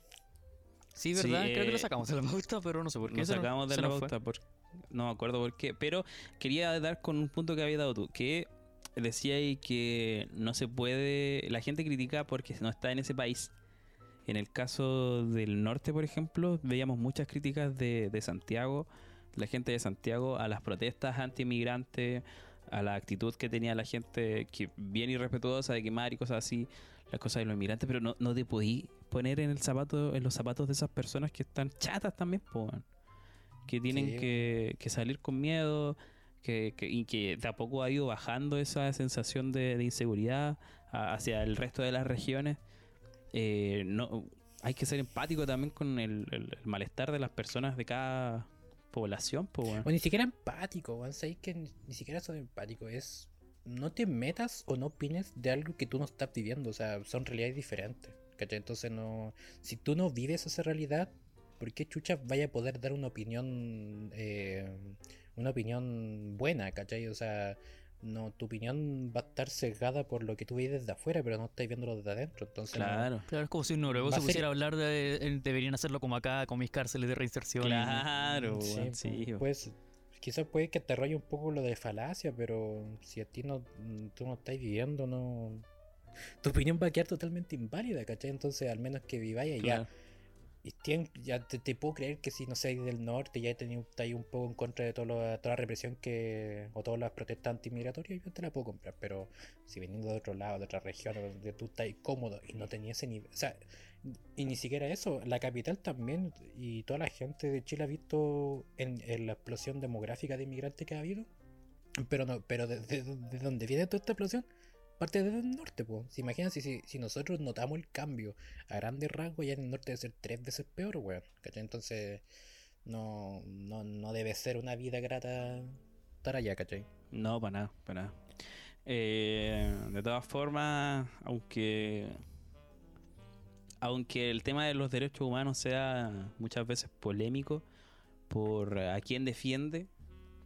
Sí, Sí, ¿verdad? Creo que eh, lo sacamos de la pauta, pero no sé por qué. Lo sacamos de se la pauta, por- no me acuerdo por qué. Pero quería dar con un punto que había dado tú, que decía ahí que no se puede, la gente critica porque no está en ese país. En el caso del norte, por ejemplo, veíamos muchas críticas de, de Santiago, la gente de Santiago, a las protestas anti-inmigrantes, a la actitud que tenía la gente que bien irrespetuosa de quemar y cosas así, las cosas de los inmigrantes, pero no, no te podí poner en el zapato, en los zapatos de esas personas que están chatas también, po, que tienen Sí, que, que salir con miedo, que, que- y que de a poco ha ido bajando esa sensación de, de inseguridad a- hacia el resto de las regiones. Eh, no, hay que ser empático también con el, malestar de las personas de cada población, po, weón. O ni siquiera empático, weón. Sabéis que ni, ni siquiera son empático. Es. No te metas o no opines de algo que tú no estás viviendo. O sea, son realidades diferentes. ¿Cachai? Entonces no. Si tú no vives esa realidad, ¿por qué chucha vaya a poder dar una opinión, eh, una opinión buena, ¿cachai? O sea, no, tu opinión va a estar sesgada por lo que tú ves desde afuera, pero no estáis viéndolo desde adentro. Entonces, no- Claro. Claro, es como si un noruego se pusiera a hablar de. Deberían hacerlo como acá, con mis cárceles de reinserción. y- Claro, Sí, po. pues quizás puede que te raye un poco lo de falacia, pero si a ti no, tú no estás viviendo, no... Tu opinión va a quedar totalmente inválida, ¿cachai? Entonces al menos que viváis allá. Claro. Y ya te, puedo creer que si no seas del norte, ya estáis un poco en contra de todo lo- toda la represión que. o todas las protestas antimigratorias, yo te la puedo comprar. Pero si veniendo de otro lado, de otra región, donde tú estás cómodo y no tenías ese nivel. O sea, y ni siquiera eso, la capital también, y toda la gente de Chile ha visto en, la explosión demográfica de inmigrantes que ha habido. Pero no, pero de- de dónde viene toda esta explosión, parte del norte, pues. ¿Se imaginan si, si, si nosotros notamos el cambio a grandes rasgos, ya en el norte debe ser tres veces peor, weón. ¿cachai? Entonces, no, no, no debe ser una vida grata estar allá, ¿cachai? No, para nada, para nada. Eh, de todas formas, aunque aunque el tema de los derechos humanos sea muchas veces polémico por a quién defiende,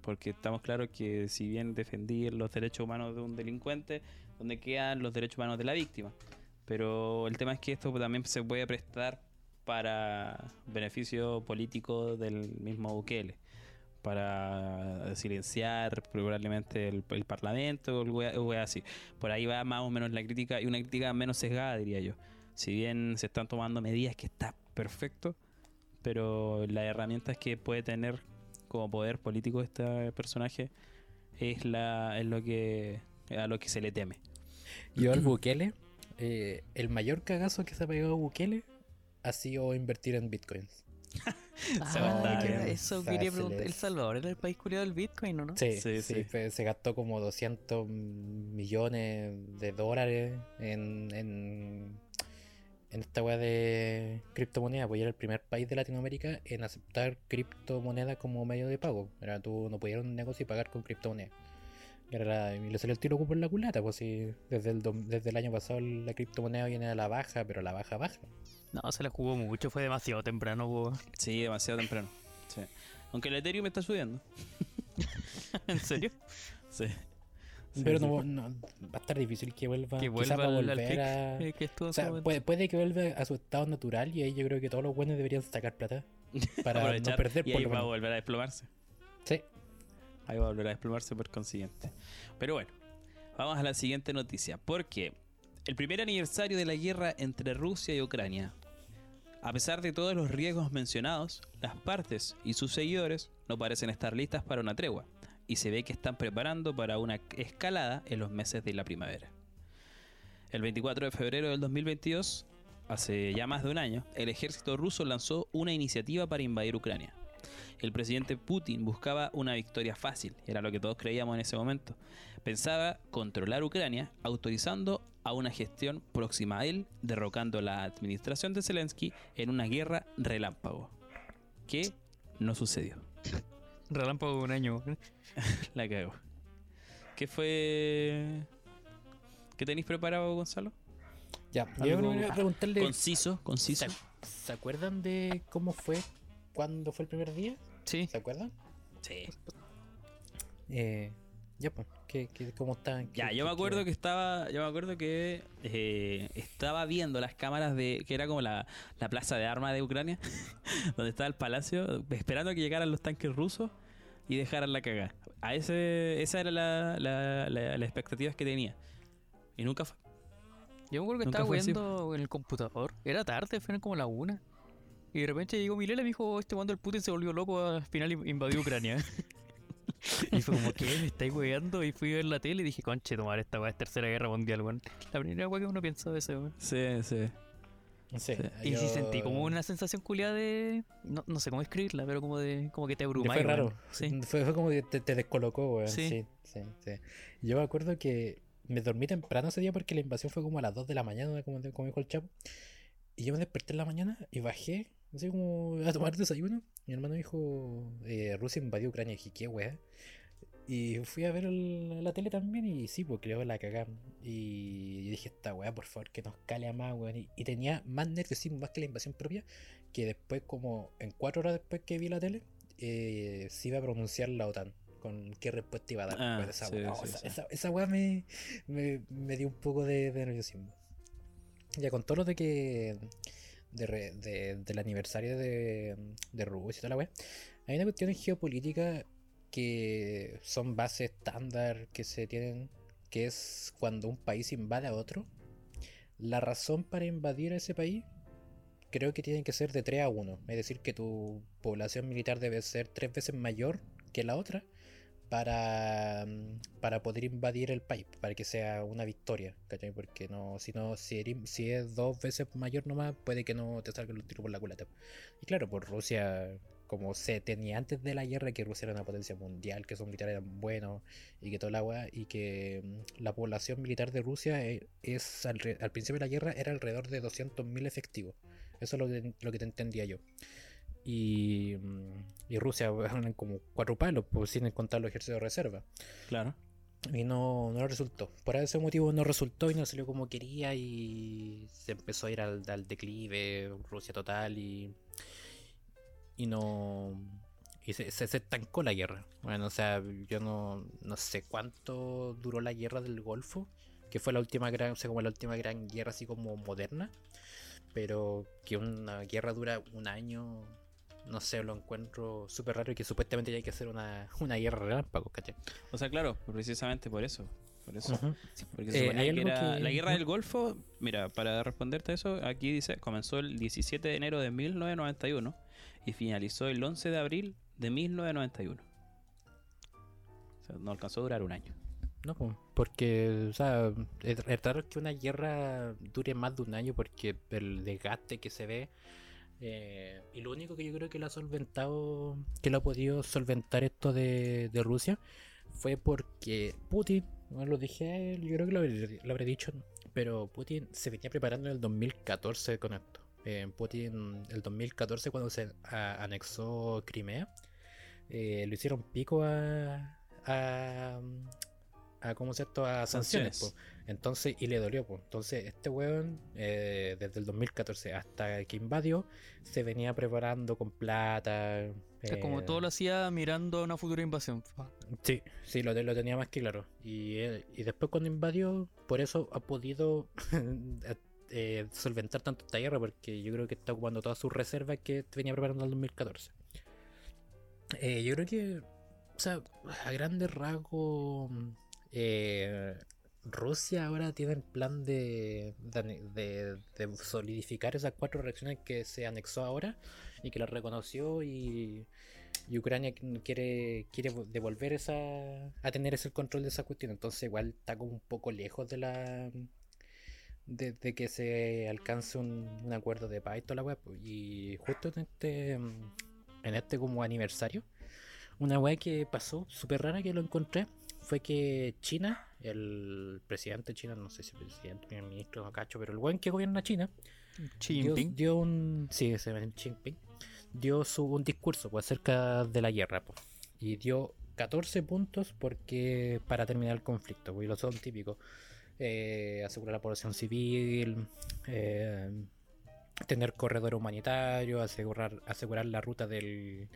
porque estamos claros que si bien defendí los derechos humanos de un delincuente, donde quedan los derechos humanos de la víctima. Pero el tema es que esto también se puede prestar para beneficio político del mismo Bukele para silenciar probablemente el, el parlamento o wea- o wea así. Por ahí va más o menos la crítica y una crítica menos sesgada, diría yo. Si bien se están tomando medidas que está perfecto, pero las herramientas que puede tener como poder político este personaje es la es lo que a lo que se le teme. Yo al Bukele, eh, el mayor cagazo que se ha pegado Bukele ha sido invertir en bitcoins. Ah, eso quería preguntar. ¿El Salvador era el país culiado del Bitcoin o no? Sí, Sí, sí, sí. fue- se gastó como 200 millones de dólares en, en, en esta weá de criptomoneda, pues era el primer país de Latinoamérica en aceptar criptomoneda como medio de pago. Era tú no un negocio y pagar con criptomoneda. Y, era la- y le salió el tiro por la culata, pues sí, desde el, dom- desde el año pasado la criptomoneda viene a la baja, pero la baja baja. No, se la jugó mucho, fue demasiado temprano. Sí, demasiado temprano. Sí. Aunque el Ethereum está subiendo. ¿En serio? Sí. Sí, pero sí. no, no- va a estar difícil que vuelva, Que quizás vuelva va a volver pic, a... eh, que estuvo en O sea, puede, puede que vuelva a su estado natural y ahí yo creo que todos los buenos deberían sacar plata para no perder y por ahí lo va a volver a desplomarse. Sí. Ahí va a volver a desplomarse por consiguiente. Pero bueno, vamos a la siguiente noticia. Porque el primer aniversario de la guerra entre Rusia y Ucrania. A pesar de todos los riesgos mencionados, las partes y sus seguidores no parecen estar listas para una tregua. Y se ve que están preparando para una escalada en los meses de la primavera. El 24 de febrero del 2022, hace ya más de un año, el ejército ruso lanzó una iniciativa para invadir Ucrania. El presidente Putin buscaba una victoria fácil, era lo que todos creíamos en ese momento. Pensaba controlar Ucrania, autorizando a una gestión próxima a él, derrocando la administración de Zelensky en una guerra relámpago. Que no sucedió. Relámpago de un año. La cago. ¿Qué fue? ¿Qué tenéis preparado, Gonzalo? Ya, yo Algo quería preguntarle, Conciso, conciso. ¿se, se acuerdan de cómo fue cuando fue el primer día? Sí. ¿Se acuerdan? Sí. Eh, ya pues, ¿qué, qué, ¿cómo están? Ya, yo me acuerdo que estaba, yo me acuerdo que eh, estaba viendo las cámaras de, que era como la, la plaza de armas de Ucrania, donde estaba el palacio, esperando a que llegaran los tanques rusos y dejaran la cagada. A ese, esa era la, la, la, las expectativas que tenía. Y nunca fue. Yo me acuerdo que Nunca estaba viendo en el computador. Era tarde, fueron como la una. Y de repente llegó Milela y me dijo, este cuando el Putin se volvió loco, al final in- invadió Ucrania. y fue como, ¿qué? ¿Me estáis weando? Y fui a ver la tele y dije, conche, tomar esta weá es tercera guerra mundial, weón. La primera weá que uno piensa de eso, weón. Sí, sí. Sí, Y sí sentí como una sensación culiada de... No, no sé cómo escribirla, pero como de... Como que te abruma. Fue raro. Sí. Fue, fue como que te, te descolocó, weón. Sí. Sí. sí, sí, Yo me acuerdo que me dormí temprano ese día porque la invasión fue como a las 2 de la mañana, como, como dijo el Chapo. Y yo me desperté en la mañana y bajé, así como a tomar desayuno. Mi hermano dijo, eh, Rusia invadió Ucrania. Y dije, ¿qué weá? Y fui a ver el- la tele también y sí, pues creo la cagaron. Y dije, esta weá, por favor, que nos cale a más, weón. Y, y tenía más nerviosismo, más que la invasión propia, que después, como en cuatro horas después que vi la tele, eh, se iba a pronunciar la OTAN. Con qué respuesta iba a dar. Ah, weón, esa, sí, weá, sí, esa, sí. esa- esa weá me, me, me dio un poco de, de nerviosismo. Ya con todo lo de que. De re- de- del aniversario de, de Rusia y toda la weá. Hay una cuestión geopolítica que son bases estándar que se tienen, que es cuando un país invade a otro. La razón para invadir a ese país creo que tiene que ser de 3 a 1. Es decir, que tu población militar debe ser tres veces mayor que la otra para, mm, para poder invadir el país, para que sea una victoria. ¿cachai? Porque no, si no, si, es dos veces mayor nomás, puede que no te salgan los tiros por la culata. Y claro, por Rusia, como se tenía antes de la guerra, que Rusia era una potencia mundial, que sus militares eran buenos y que toda la weá, y que mm, la población militar de Rusia eh, es alre- al principio de la guerra era alrededor de 200.000 efectivos. Eso es lo que, lo que te entendía yo. Y, mm, y Rusia eran como cuatro palos, pues sin contar los ejércitos de reserva. Claro. Y no, no resultó. Por ese motivo no resultó y no salió como quería y se empezó a ir al, al declive, Rusia total y, y no... Y se, se, se estancó la guerra. Bueno, o sea, yo no, no sé cuánto duró la guerra del Golfo, que fue la última gran, o sea, como la última gran guerra así como moderna, pero que una guerra dura un año, no sé, lo encuentro súper raro y que supuestamente ya hay que hacer una, una guerra relámpago, ¿cachai? O sea, claro, precisamente por eso. Por eso. Porque se Eh, hay que era que- la guerra del Golfo. Mira, para responderte a eso, aquí dice: comenzó el 17 de enero de 1991 y finalizó el 11 de abril de 1991. O sea, no alcanzó a durar un año. No, po, porque, o sea, es raro que una guerra dure más de un año porque el desgaste que se ve. Eh, y lo único que yo creo que lo ha solventado, que lo ha podido solventar esto de, Rusia, fue porque Putin, no lo dije yo creo que lo habré, dicho, pero Putin se venía preparando en el 2014 con esto. Eh, Putin, el 2014, cuando se anexó Crimea, eh, lo hicieron pico a, a ¿cómo se esto? A sanciones. Entonces, y le dolió. Entonces, este weón, eh, desde el 2014 hasta que invadió, se venía preparando con plata. Es como eh, todo lo hacía mirando a una futura invasión. Sí, sí, lo, te- lo tenía más que claro. Y, eh, y después cuando invadió, por eso ha podido solventar tanto esta guerra, porque yo creo que está ocupando todas sus reservas que venía preparando en el 2014. Eh, yo creo que, o sea, a grandes rasgos, eh, Rusia ahora tiene el plan de, solidificar esas cuatro regiones que se anexó ahora y que las reconoció y, Ucrania qu- quiere, quiere vo- devolver esa a tener ese control de esa cuestión. Entonces igual está como un poco lejos de la de, que se alcance un, acuerdo de paz y toda la web. Y justo en este en este como aniversario, una weá que pasó súper rara que lo encontré fue que China, el presidente de China, no sé si presidente, primer ministro, no cacho, pero el weón que gobierna China, Xi dio, Jinping. dio un. Sí, se llama Xi Jinping. Dio su, un discurso pues, acerca de la guerra. pues, y dio 14 puntos porque para terminar el conflicto. Pues, y los son típicos. eh, asegurar la población civil. eh, tener corredor humanitario. Asegurar, asegurar la ruta del.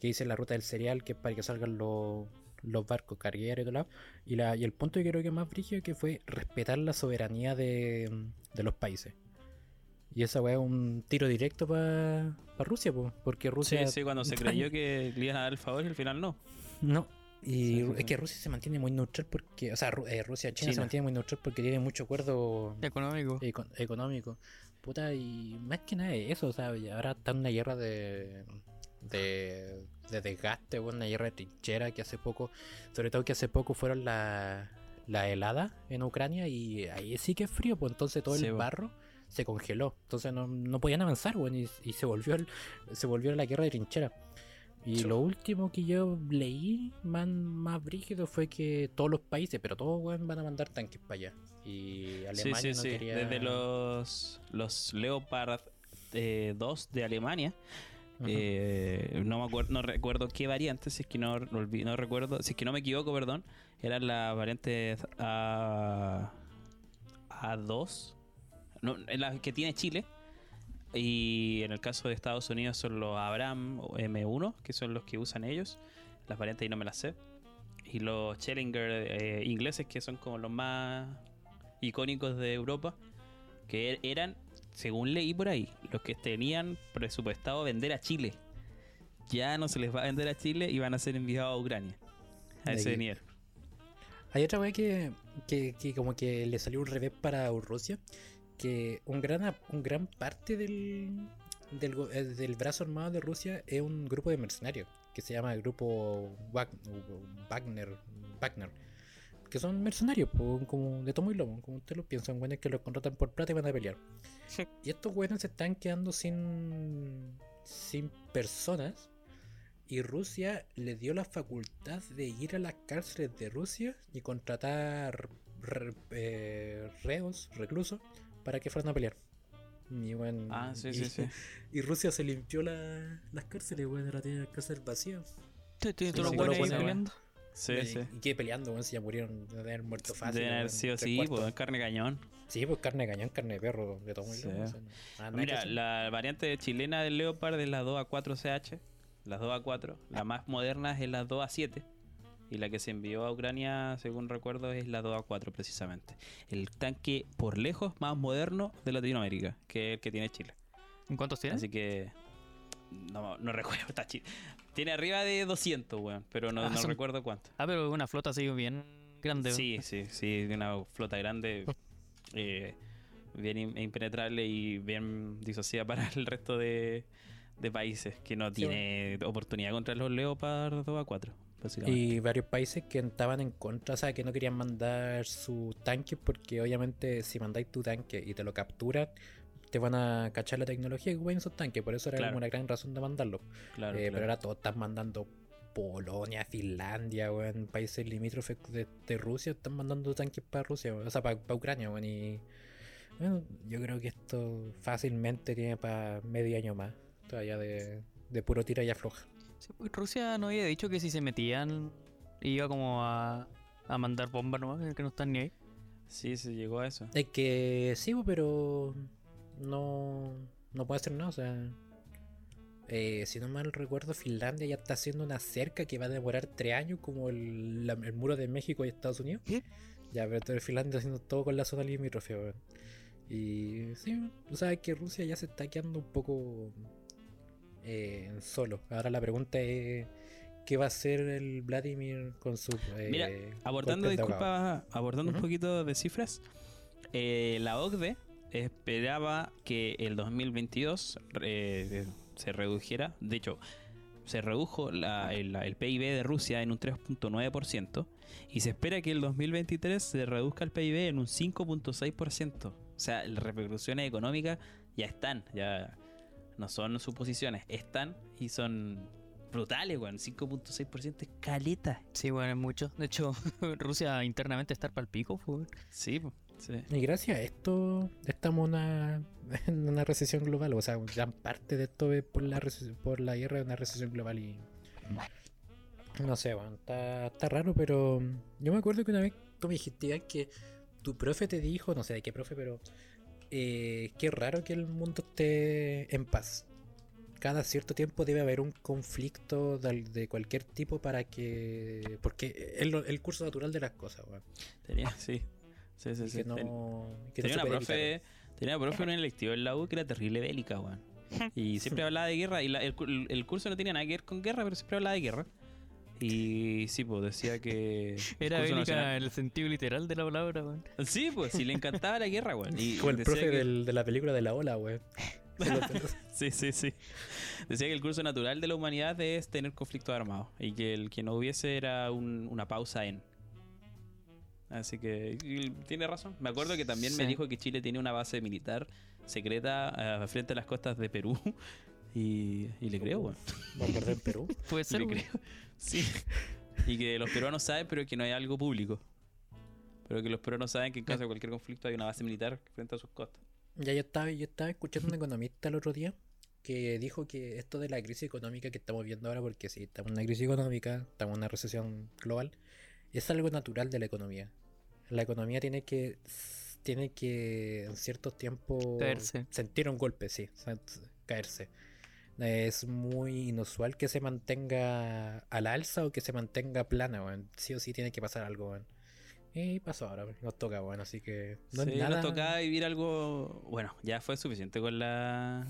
Que dice la ruta del cereal, que es para que salgan los, los barcos cargueros y todo. lo- Y, la, y el punto que creo que más brígido que fue respetar la soberanía de, de los países. Y esa weá es un tiro directo para Rusia, po, porque Rusia. Sí, sí, cuando se creyó que le iban a dar el favor y al final no. No. Y Sí, sí, es que Rusia se mantiene muy neutral porque. O sea, Ru- eh, Rusia, China, se mantiene muy neutral porque tiene mucho acuerdo Económico. eco- económico. Puta, y más que nada es eso, o sea, y ahora está en una guerra de. De, de desgaste, weón, una guerra de trinchera que hace poco. Sobre todo que hace poco fueron la, la helada en Ucrania y ahí sí que es frío, pues entonces todo Sí, el barro se congeló. Entonces no, no podían avanzar, weón, y, y se volvió el- se volvió la guerra de trinchera. Y lo último que yo leí más, más brígido fue que todos los países, pero todos weón, van a mandar tanques para allá. Y Alemania sí, sí, no sí. quería. Desde los, los Leopard eh, 2 de Alemania Eh, no me acuerdo, no recuerdo qué variante, si es que no, recuerdo, si es que no me equivoco, perdón, eran las variantes A, A2, no, en las que tiene Chile. Y en el caso de Estados Unidos son los Abraham o M1, que son los que usan ellos. Las variantes ahí no me las sé. Y los Challenger eh, ingleses, que son como los más icónicos de Europa, que er- eran, según leí por ahí, los que tenían presupuestado vender a Chile. Ya no se les va a vender a Chile y van a ser enviados a Ucrania. A ese nivel. Hay otra wea que, que, que como que le salió un revés para Rusia, que un gran, un gran parte del, del, eh, del brazo armado de Rusia es un grupo de mercenarios, que se llama el grupo Wag- Wagner, Wagner, que son mercenarios, po, como de tomo y lomo, como ustedes lo piensan, buenos que los contratan por plata y van a pelear. Y estos buenos se están quedando sin, sin personas. Y Rusia le dio la facultad de ir a las cárceles de Rusia y contratar re- eh, reos, reclusos, para que fueran a pelear. Y, bueno, Ah, sí, y, sí, sí. y Rusia se limpió la- las cárceles, bueno, ahora tiene las cárceles vacías. Tiene Sí, ahí peleando. Sí, y, sí. y que peleando, bueno, si ya murieron, deben haber muerto fácil. Deben haber bueno, sido así, pues carne cañón. Sí, pues carne de cañón, carne de perro, de todo Sí. no- Mira, la variante chilena del Leopard es la 2A4CH, las 2A4. La más moderna es la 2A7. Y la que se envió a Ucrania, según recuerdo, es la 2A4 precisamente. El tanque por lejos más moderno de Latinoamérica, que es el que tiene Chile. ¿En cuántos tiene? Así que... No, no recuerdo, está chi- Tiene arriba de 200, weón, pero no, Ah, no son- recuerdo cuánto. Ah, pero una flota así bien grande. Sí, sí, sí, una flota grande, eh, bien im- impenetrable y bien disociada para el resto de, de países que no tiene oportunidad contra los Leopard 2 a 4, básicamente. Y varios países que estaban en contra, o sea, que no querían mandar su tanque porque obviamente si mandáis tu tanque y te lo capturan, te van a cachar la tecnología que ocupan esos tanques, por eso era Claro. como una gran razón de mandarlo. claro, Eh, claro. Pero ahora todos están mandando Polonia, Finlandia, weón, países limítrofes de, de Rusia, están mandando tanques para Rusia, o sea, para Ucrania, weón, y bueno, yo creo que esto fácilmente tiene para medio año más, todavía de, de puro tira y afloja. Sí, pues, Rusia no había dicho que si se metían iba como a, a mandar bombas nomás, que no están ni ahí. Sí, se llegó a eso. Es que sí, bo, pero no, no puede hacer nada. O sea, eh, si no mal recuerdo, Finlandia ya está haciendo una cerca que va a demorar tres años, como el, la- el muro de México y Estados Unidos. ¿Qué? Ya, pero todo Finlandia haciendo todo con la zona limítrofe, weón. Y sí, tú sabes que Rusia ya se está quedando un poco eh, solo. Ahora la pregunta es. ¿Qué va a hacer el Vladimir con su. eh, Mira, Abordando, disculpa, abordando un poquito de cifras, eh, la OCDE esperaba que el 2022 eh, se redujera, de hecho, se redujo la- el, el PIB de Rusia en un 3.9% y se espera que el 2023 se reduzca el PIB en un 5.6%. O sea, las repercusiones económicas ya están, ya no son suposiciones, están y son brutales, weón. 5.6% es caleta. Sí, bueno, es mucho. De hecho, Rusia internamente está para el pico. pues. Sí, sí. Y gracias a esto estamos en una, en una recesión global. O sea, gran parte de esto es por la, por la guerra de una recesión global y... No sé, bueno, está, está raro, pero yo me acuerdo que una vez tú me dijiste que tu profe te dijo, no sé de qué profe, pero eh, qué raro que el mundo esté en paz. Cada cierto tiempo debe haber un conflicto de, de cualquier tipo para que... Porque es lo- el curso natural de las cosas, weón. Tenía, sí. Sí, sí, Y sí. que Ten- no... que no tenía se una profe, tenía una profe en un electivo en la U que era terrible bélica, weón. Y siempre hablaba de guerra. Y la- el, el curso no tenía nada que ver con guerra, pero siempre hablaba de guerra. Y sí, pues decía que. Era bélica nacional- en el sentido literal de la palabra. weón. Sí, pues sí, le encantaba la guerra, weón. Como el profe que- del- de la película de la ola, güey. Sí, sí, sí. Decía que el curso natural de la humanidad es tener conflictos armados y que el que no hubiese era un- una pausa en. Así que tiene razón. Me acuerdo que también me dijo que Chile tiene una base militar secreta eh, frente a las costas de Perú. Y, y le creo, weón. Va a perder en Perú. Puede ser. Le weón. creo. Sí. Y que los peruanos saben, pero que no hay algo público. Pero que los peruanos saben que en caso de cualquier conflicto hay una base militar frente a sus costas. Ya yo estaba, yo estaba escuchando a un economista el otro día que dijo que esto de la crisis económica que estamos viendo ahora, porque sí, estamos en una crisis económica, estamos en una recesión global, es algo natural de la economía. La economía tiene que tiene que en ciertos tiempos Caerse. sentir un golpe, sí, caerse. Es muy inusual que se mantenga al alza o que se mantenga plana, weón. Sí o sí tiene que pasar algo, weón. Y pasó ahora, weón. nos toca, weón, así que no sí, nada. nos tocaba vivir algo. Bueno, ya fue suficiente con la.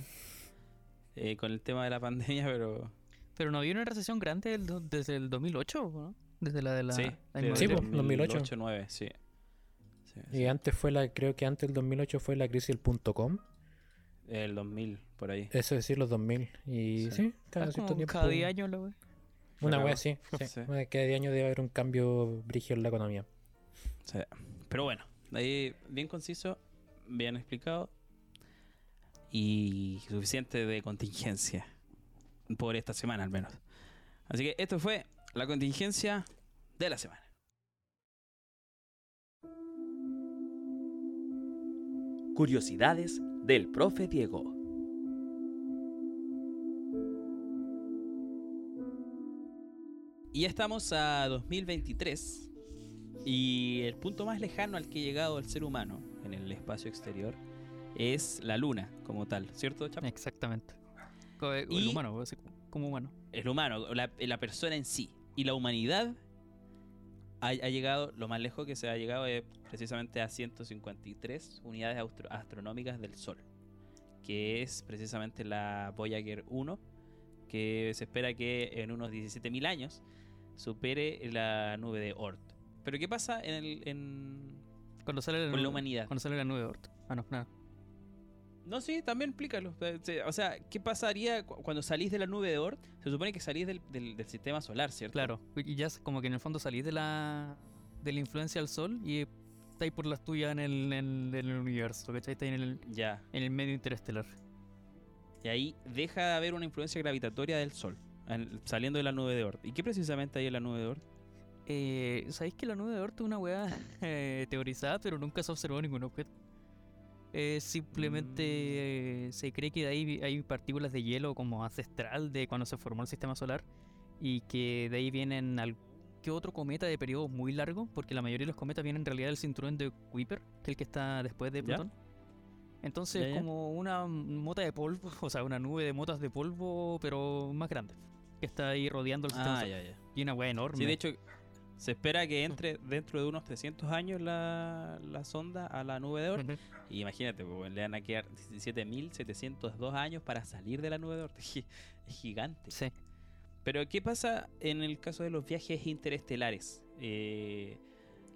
eh, con el tema de la pandemia, pero. Pero no había una recesión grande desde el 2008, ¿no? Desde la de la... sí, la Sí, inmobiliaria. pues, 2008. 2009, sí. Sí, Y sí. antes fue la, creo que antes del 2008 fue la crisis del punto com. El 2000, por ahí. Eso es decir, los 2000. Y Sí. sí, cada cierto como tiempo. cada 10 años la wea. Una wea sí. Cada 10 años debe haber un cambio brígido en la economía. Sí. Pero bueno, ahí bien conciso, bien explicado y suficiente de contingencia por esta semana al menos. Así que esto fue la contingencia de la semana. Curiosidades del profe Diego. Y ya estamos a 2023 y el punto más lejano al que ha llegado el ser humano en el espacio exterior es la luna como tal, ¿cierto, Chap? Exactamente. El Y- humano, como humano. el humano, la, la persona en sí. Y la humanidad ha, ha llegado, lo más lejos que se ha llegado es precisamente a 153 unidades astronómicas del Sol, que es precisamente la Voyager 1, que se espera que en unos 17.000 años supere la nube de Oort. Pero ¿qué pasa en, el, en Cuando sale la, con la humanidad? Cuando sale la nube de Oort. Ah, no, nada. No, sí, también explícalo. Eh, O sea, ¿qué pasaría cu- cuando salís de la nube de Oort? Se supone que salís del, del- del sistema solar, ¿cierto? Claro. Y ya es como que en el fondo salís de la, de la influencia del sol y estáis por las tuyas en el, en, en el universo, ¿cachai? Estáis en el, Ya. en el medio interestelar. Y ahí deja de haber una influencia gravitatoria del Sol, en- saliendo de la nube de Oort. ¿Y qué precisamente hay en la nube de Oort? Eh, ¿Sabéis que la nube de Oort es una weá eh, teorizada, pero nunca se observó ningún objeto? Eh, simplemente eh, se cree que de ahí hay partículas de hielo como ancestral de cuando se formó el sistema solar y que de ahí vienen al que otro cometa de periodo muy largo, porque la mayoría de los cometas vienen en realidad del cinturón de Kuiper, que es el que está después de ¿Ya? Plutón. Entonces Ya, es ya. como una mota de polvo, o sea, una nube de motas de polvo, pero más grande, que está ahí rodeando el sistema Ah, solar. Y una weá enorme. Sí, de hecho, se espera que entre dentro de unos 300 años la, la sonda a la nube de Oort. Y imagínate, pues, le van a quedar 17.702 años para salir de la nube de Oort. Es gi- es gigante. Sí. Pero, ¿qué pasa en el caso de los viajes interestelares? Eh,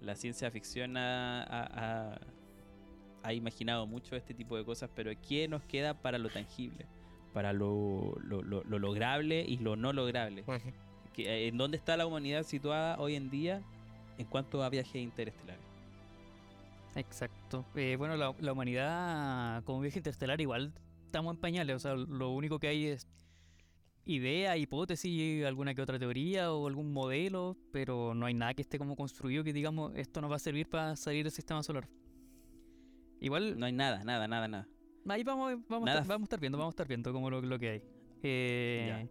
la ciencia ficción ha, ha- ha- ha imaginado mucho este tipo de cosas, pero ¿qué nos queda para lo tangible? Para lo, lo- lo- lo lograble y lo no lograble. Que, eh, ¿En dónde está la humanidad situada hoy en día en cuanto a viajes interestelares? Exacto. Eh, bueno, la, la humanidad como viaje interestelar igual estamos en pañales. O sea, lo único que hay es idea, hipótesis, alguna que otra teoría o algún modelo, pero no hay nada que esté como construido que digamos esto nos va a servir para salir del sistema solar. Igual, No hay nada, nada, nada, nada. ahí vamos, vamos, a estar, vamos a estar viendo, vamos a estar viendo como lo, lo que hay. Eh,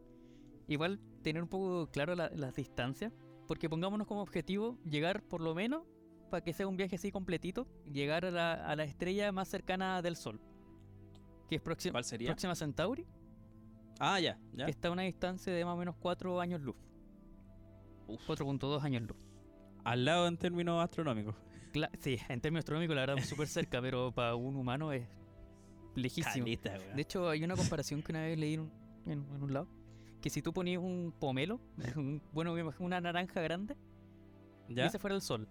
igual tener un poco claro la- las distancias, porque pongámonos como objetivo llegar por lo menos, para que sea un viaje así completito, llegar a la, a la estrella más cercana del Sol, que es Próxima, ¿Cuál sería? Próxima Centauri, Ah, ya, ya. que está a una distancia de más o menos 4 años luz. Uf. 4.2 años luz. Al lado en términos astronómicos. Cla- sí, en términos astronómicos la verdad es súper cerca, pero para un humano es lejísimo. De hecho, hay una comparación que una vez leí en- en un lado. Que si tú ponías un pomelo, un- bueno, me imagino una naranja grande, y ¿Ya? ese fuera el sol.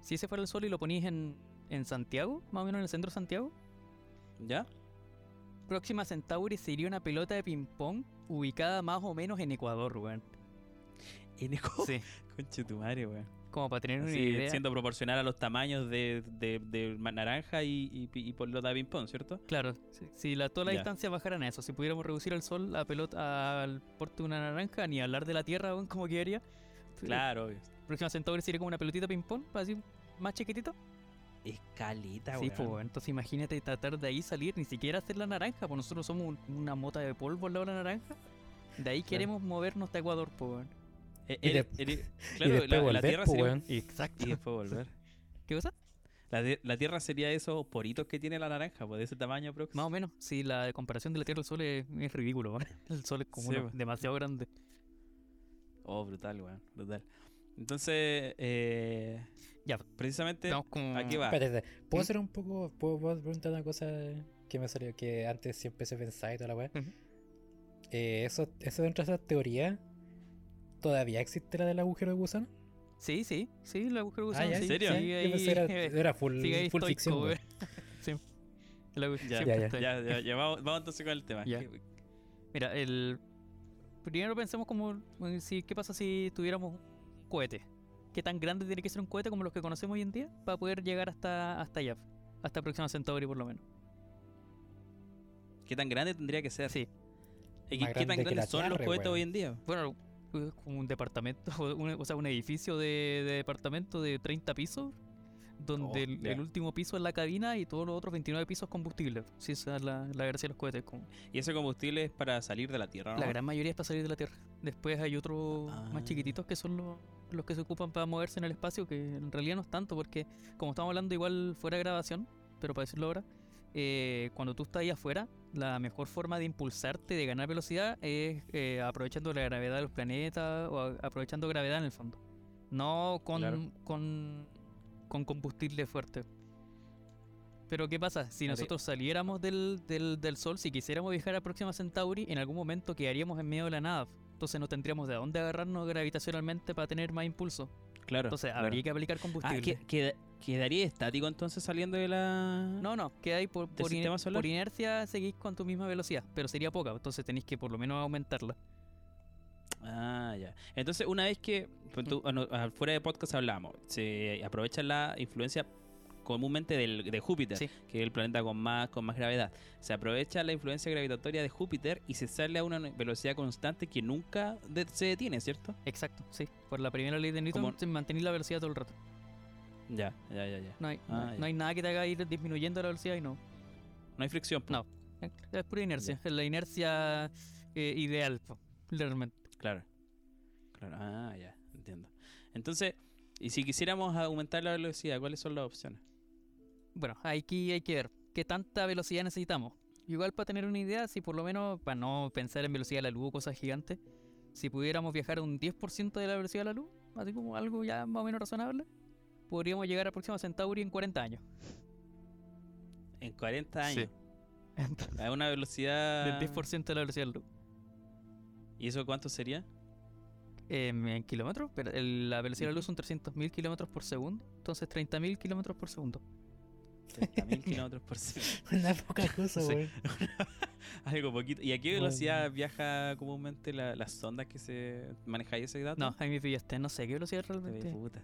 Si ese fuera el sol y lo ponías en, en Santiago, más o menos en el centro de Santiago, ¿Ya? Próxima Centauri sería una pelota de ping-pong ubicada más o menos en Ecuador, weón. En Eco. Sí, Conche tu madre, weón. Como para tener una idea. siendo proporcional a los tamaños de, de, naranja y, y, y pelota de ping-pong, ¿cierto? Claro, si, si la, toda la Ya. distancia bajaran a eso, si pudiéramos reducir el sol la pelota al porte de una naranja, ni hablar de la Tierra, weón, como quedaría. Claro, obvio. Próxima Centauri sería como una pelotita ping-pong, así más chiquitito. es calita, Sí, pues, entonces imagínate tratar de ahí salir, ni siquiera hacer la naranja, pues nosotros somos un- una mota de polvo al lado de la naranja. De ahí queremos movernos hasta Ecuador, pues. Eh, Y eres- de- eres- y claro, después la, la volver, Tierra po, sería... Exacto. Y después volver. ¿Qué cosa? La, la Tierra sería esos poritos que tiene la naranja, pues de ese tamaño aprox. Más o menos, sí, la comparación de la Tierra al Sol es, es ridículo, weón. El Sol es como Sí, uno weón. demasiado grande. Oh, brutal, weón, brutal. Entonces, eh, Ya, precisamente, Estamos como... ¿a qué va? Espérate, ¿puedo ¿Mm? hacer un poco, puedo, puedo preguntar una cosa que me salió, que antes siempre se pensaba y toda la weá? Ujú. Eh, eso, eso dentro de esa teoría, ¿todavía existe la del agujero de gusano? Sí, sí, sí, el agujero de Ah, gusano, ya, sí, ¿En serio? ahí, era, era full, sigue ahí full estoico, ficción. Sí. Ya, ya. Ya, ya, ya, vamos, vamos entonces con el tema. Ya. ¿Qué- Mira, el... Primero pensemos como, si, ¿qué pasa si tuviéramos un cohete? ¿Qué tan grande tiene que ser un cohete como los que conocemos hoy en día para poder llegar hasta, hasta allá? Hasta Próxima Centauri por lo menos. ¿Qué tan grande tendría que ser? Sí. ¿Y qué, qué tan grandes son los cohetes hoy en día? Bueno, es como un departamento, un- o sea, un edificio de, de departamento de 30 pisos, donde Oh, el, último piso es la cabina y todos los otros 29 pisos combustible. Sí, esa es la, la gracia de los cohetes. como- Y ese combustible es para salir de la Tierra, ¿no? La gran mayoría es para salir de la Tierra. Después hay otros Ah. más chiquititos que son los, los que se ocupan para moverse en el espacio, que en realidad no es tanto, porque como estamos hablando igual fuera de grabación, pero para decirlo ahora, eh, cuando tú estás ahí afuera, la mejor forma de impulsarte, de ganar velocidad, es eh, aprovechando la gravedad de los planetas o a- aprovechando gravedad en el fondo. No con, Claro. con, con combustible fuerte. Pero ¿qué pasa? Si nosotros saliéramos del, del, del Sol, si quisiéramos viajar a Próxima Centauri, en algún momento quedaríamos en medio de la nada. Entonces no tendríamos de dónde agarrarnos gravitacionalmente para tener más impulso. Claro. Entonces claro. habría que aplicar Ah, combustible. ¿que- queda- ¿quedaría estático entonces saliendo de la...? No, no, queda ahí por, ¿Del por, iner- sistema solar? por inercia seguís con tu misma velocidad, pero sería poca, entonces tenéis que por lo menos aumentarla. Ah, ya. Entonces, una vez que, pues, tú- bueno, ah, fuera de podcast hablamos, se aprovecha la influencia comúnmente del, de Júpiter, Sí. que es el planeta con más, con más gravedad. Se aprovecha la influencia gravitatoria de Júpiter y se sale a una velocidad constante que nunca de- se detiene, ¿cierto? Exacto, sí. Por la primera ley de Newton, mantener la velocidad todo el rato. Ya, ya, ya, ya. No hay, no- Ah, no ya. hay nada que te haga ir disminuyendo la velocidad y no. No hay fricción. po. No. Es pura inercia, es la inercia eh, ideal, po, realmente. Claro. Claro. Ah, ya, entiendo. Entonces, y si quisiéramos aumentar la velocidad, ¿cuáles son las opciones? Bueno, aquí hay que ver qué tanta velocidad necesitamos. Igual para tener una idea, si por lo menos, para no pensar en velocidad de la luz o cosas gigantes, si pudiéramos viajar a un 10% de la velocidad de la luz, así como algo ya más o menos razonable, podríamos llegar a Próxima Centauri en 40 años. En 40 Sí. años. A una velocidad... Del 10% de la velocidad de la luz. ¿Y eso cuánto sería? En kilómetros, pero el- la velocidad de la luz son 300.000 kilómetros por segundo, entonces 30.000 kilómetros por segundo. 30.000 kilómetros por segundo. Una poca cosa, Sí. weón. Algo poquito. ¿Y a qué Bueno. velocidad viaja comúnmente la- las sondas que se manejáis ese dato? No, ahí me pillaste, no sé qué velocidad Te ve realmente. puta.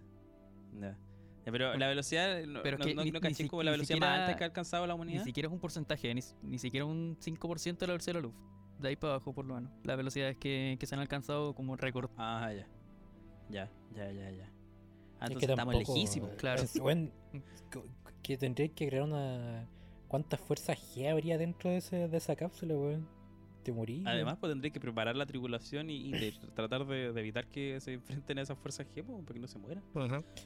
Ya. Ya, pero la velocidad, no, Pero es que no, ni- no ni caché si- como la ni velocidad más siquiera- alta que ha alcanzado la Ni humanidad. siquiera es un porcentaje, ni, ni siquiera un 5% de la velocidad de la luz. De ahí para abajo, por lo menos. Las velocidades que, que se han alcanzado como récord. Ah, ya. Ya, ya, ya, ya. Ah, Es entonces que estamos lejísimos. Claro. es- co- que tendría que crear una. ¿Cuántas fuerzas G habría dentro de, ese, de esa cápsula, weón? Te morí. Además, pues tendría que preparar la tripulación y, y de- tratar de, de evitar que se enfrenten a esas fuerzas G, pues, para que no se mueran.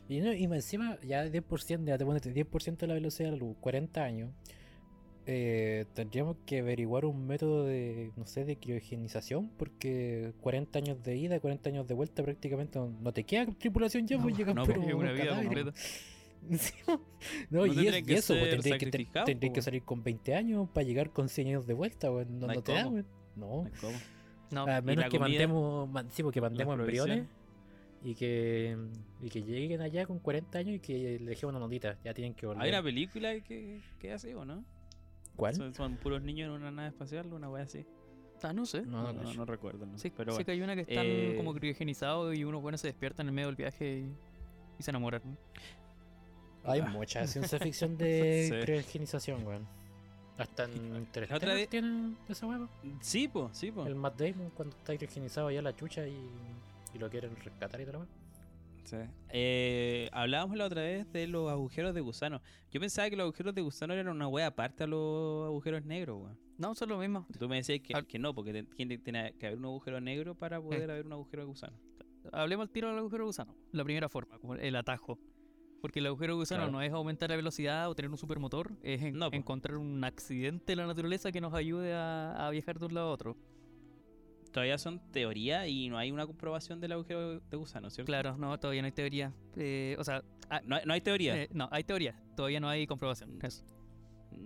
Y, no, y encima, ya 10%, ya te pones 10% de la velocidad de la luz, 40 años. eh, tendríamos que averiguar un método de, no sé, de criogenización, porque 40 años de ida, 40 años de vuelta prácticamente no, no te queda tripulación ya, No, pues no, pero pues, Es una vida completa. No, No y, es- tendrían y que eso, pues ser tendría que, tendría que pues. salir con 20 años para llegar con 100 años de vuelta, weón. No, No no te da, cómo. weón. No. No A menos que comida, mandemos, man- sí, porque mandemos embriones y que, y que lleguen allá con 40 años y que le dejemos una notita. Ya tienen que volver. Hay una película que, que hace, ¿o no? ¿Cuál? Son, son puros niños en una nave espacial, una wea así. ah, no sé. No, No, no, recuerdo. ¿no? Sí, pero sé bueno. que hay una que están Eh, como criogenizados y unos buenos se despiertan en el medio del viaje y, y se enamoran. Hay mucha ciencia ficción de Sí. criogenización, weón. Hasta en Interstellar otra vez- tiene esa weón. Sí, po, sí, po. El Matt Damon cuando está criogenizado allá la chucha y, y lo quieren rescatar y todo lo demás. Sí. Eh, hablábamos la otra vez de los agujeros de gusano. Yo pensaba que los agujeros de gusano eran una wea aparte a los agujeros negros, weón. No, son lo mismo. Tú me decías que, no, porque tiene, tiene que haber un agujero negro para poder haber un agujero de gusano. Hablemos al tiro del agujero de gusano. La primera forma, como el atajo. Porque el agujero de gusano Claro. no es aumentar la velocidad o tener un supermotor, es en- No, po. encontrar un accidente en la naturaleza que nos ayude a, a viajar de un lado a otro. Todavía son teoría y no hay una comprobación del agujero de gusano, ¿cierto? Claro, no, todavía no hay teoría. Eh, o sea, ah, No, hay- no hay teoría. eh, no, hay teoría, todavía no hay comprobación. Eso.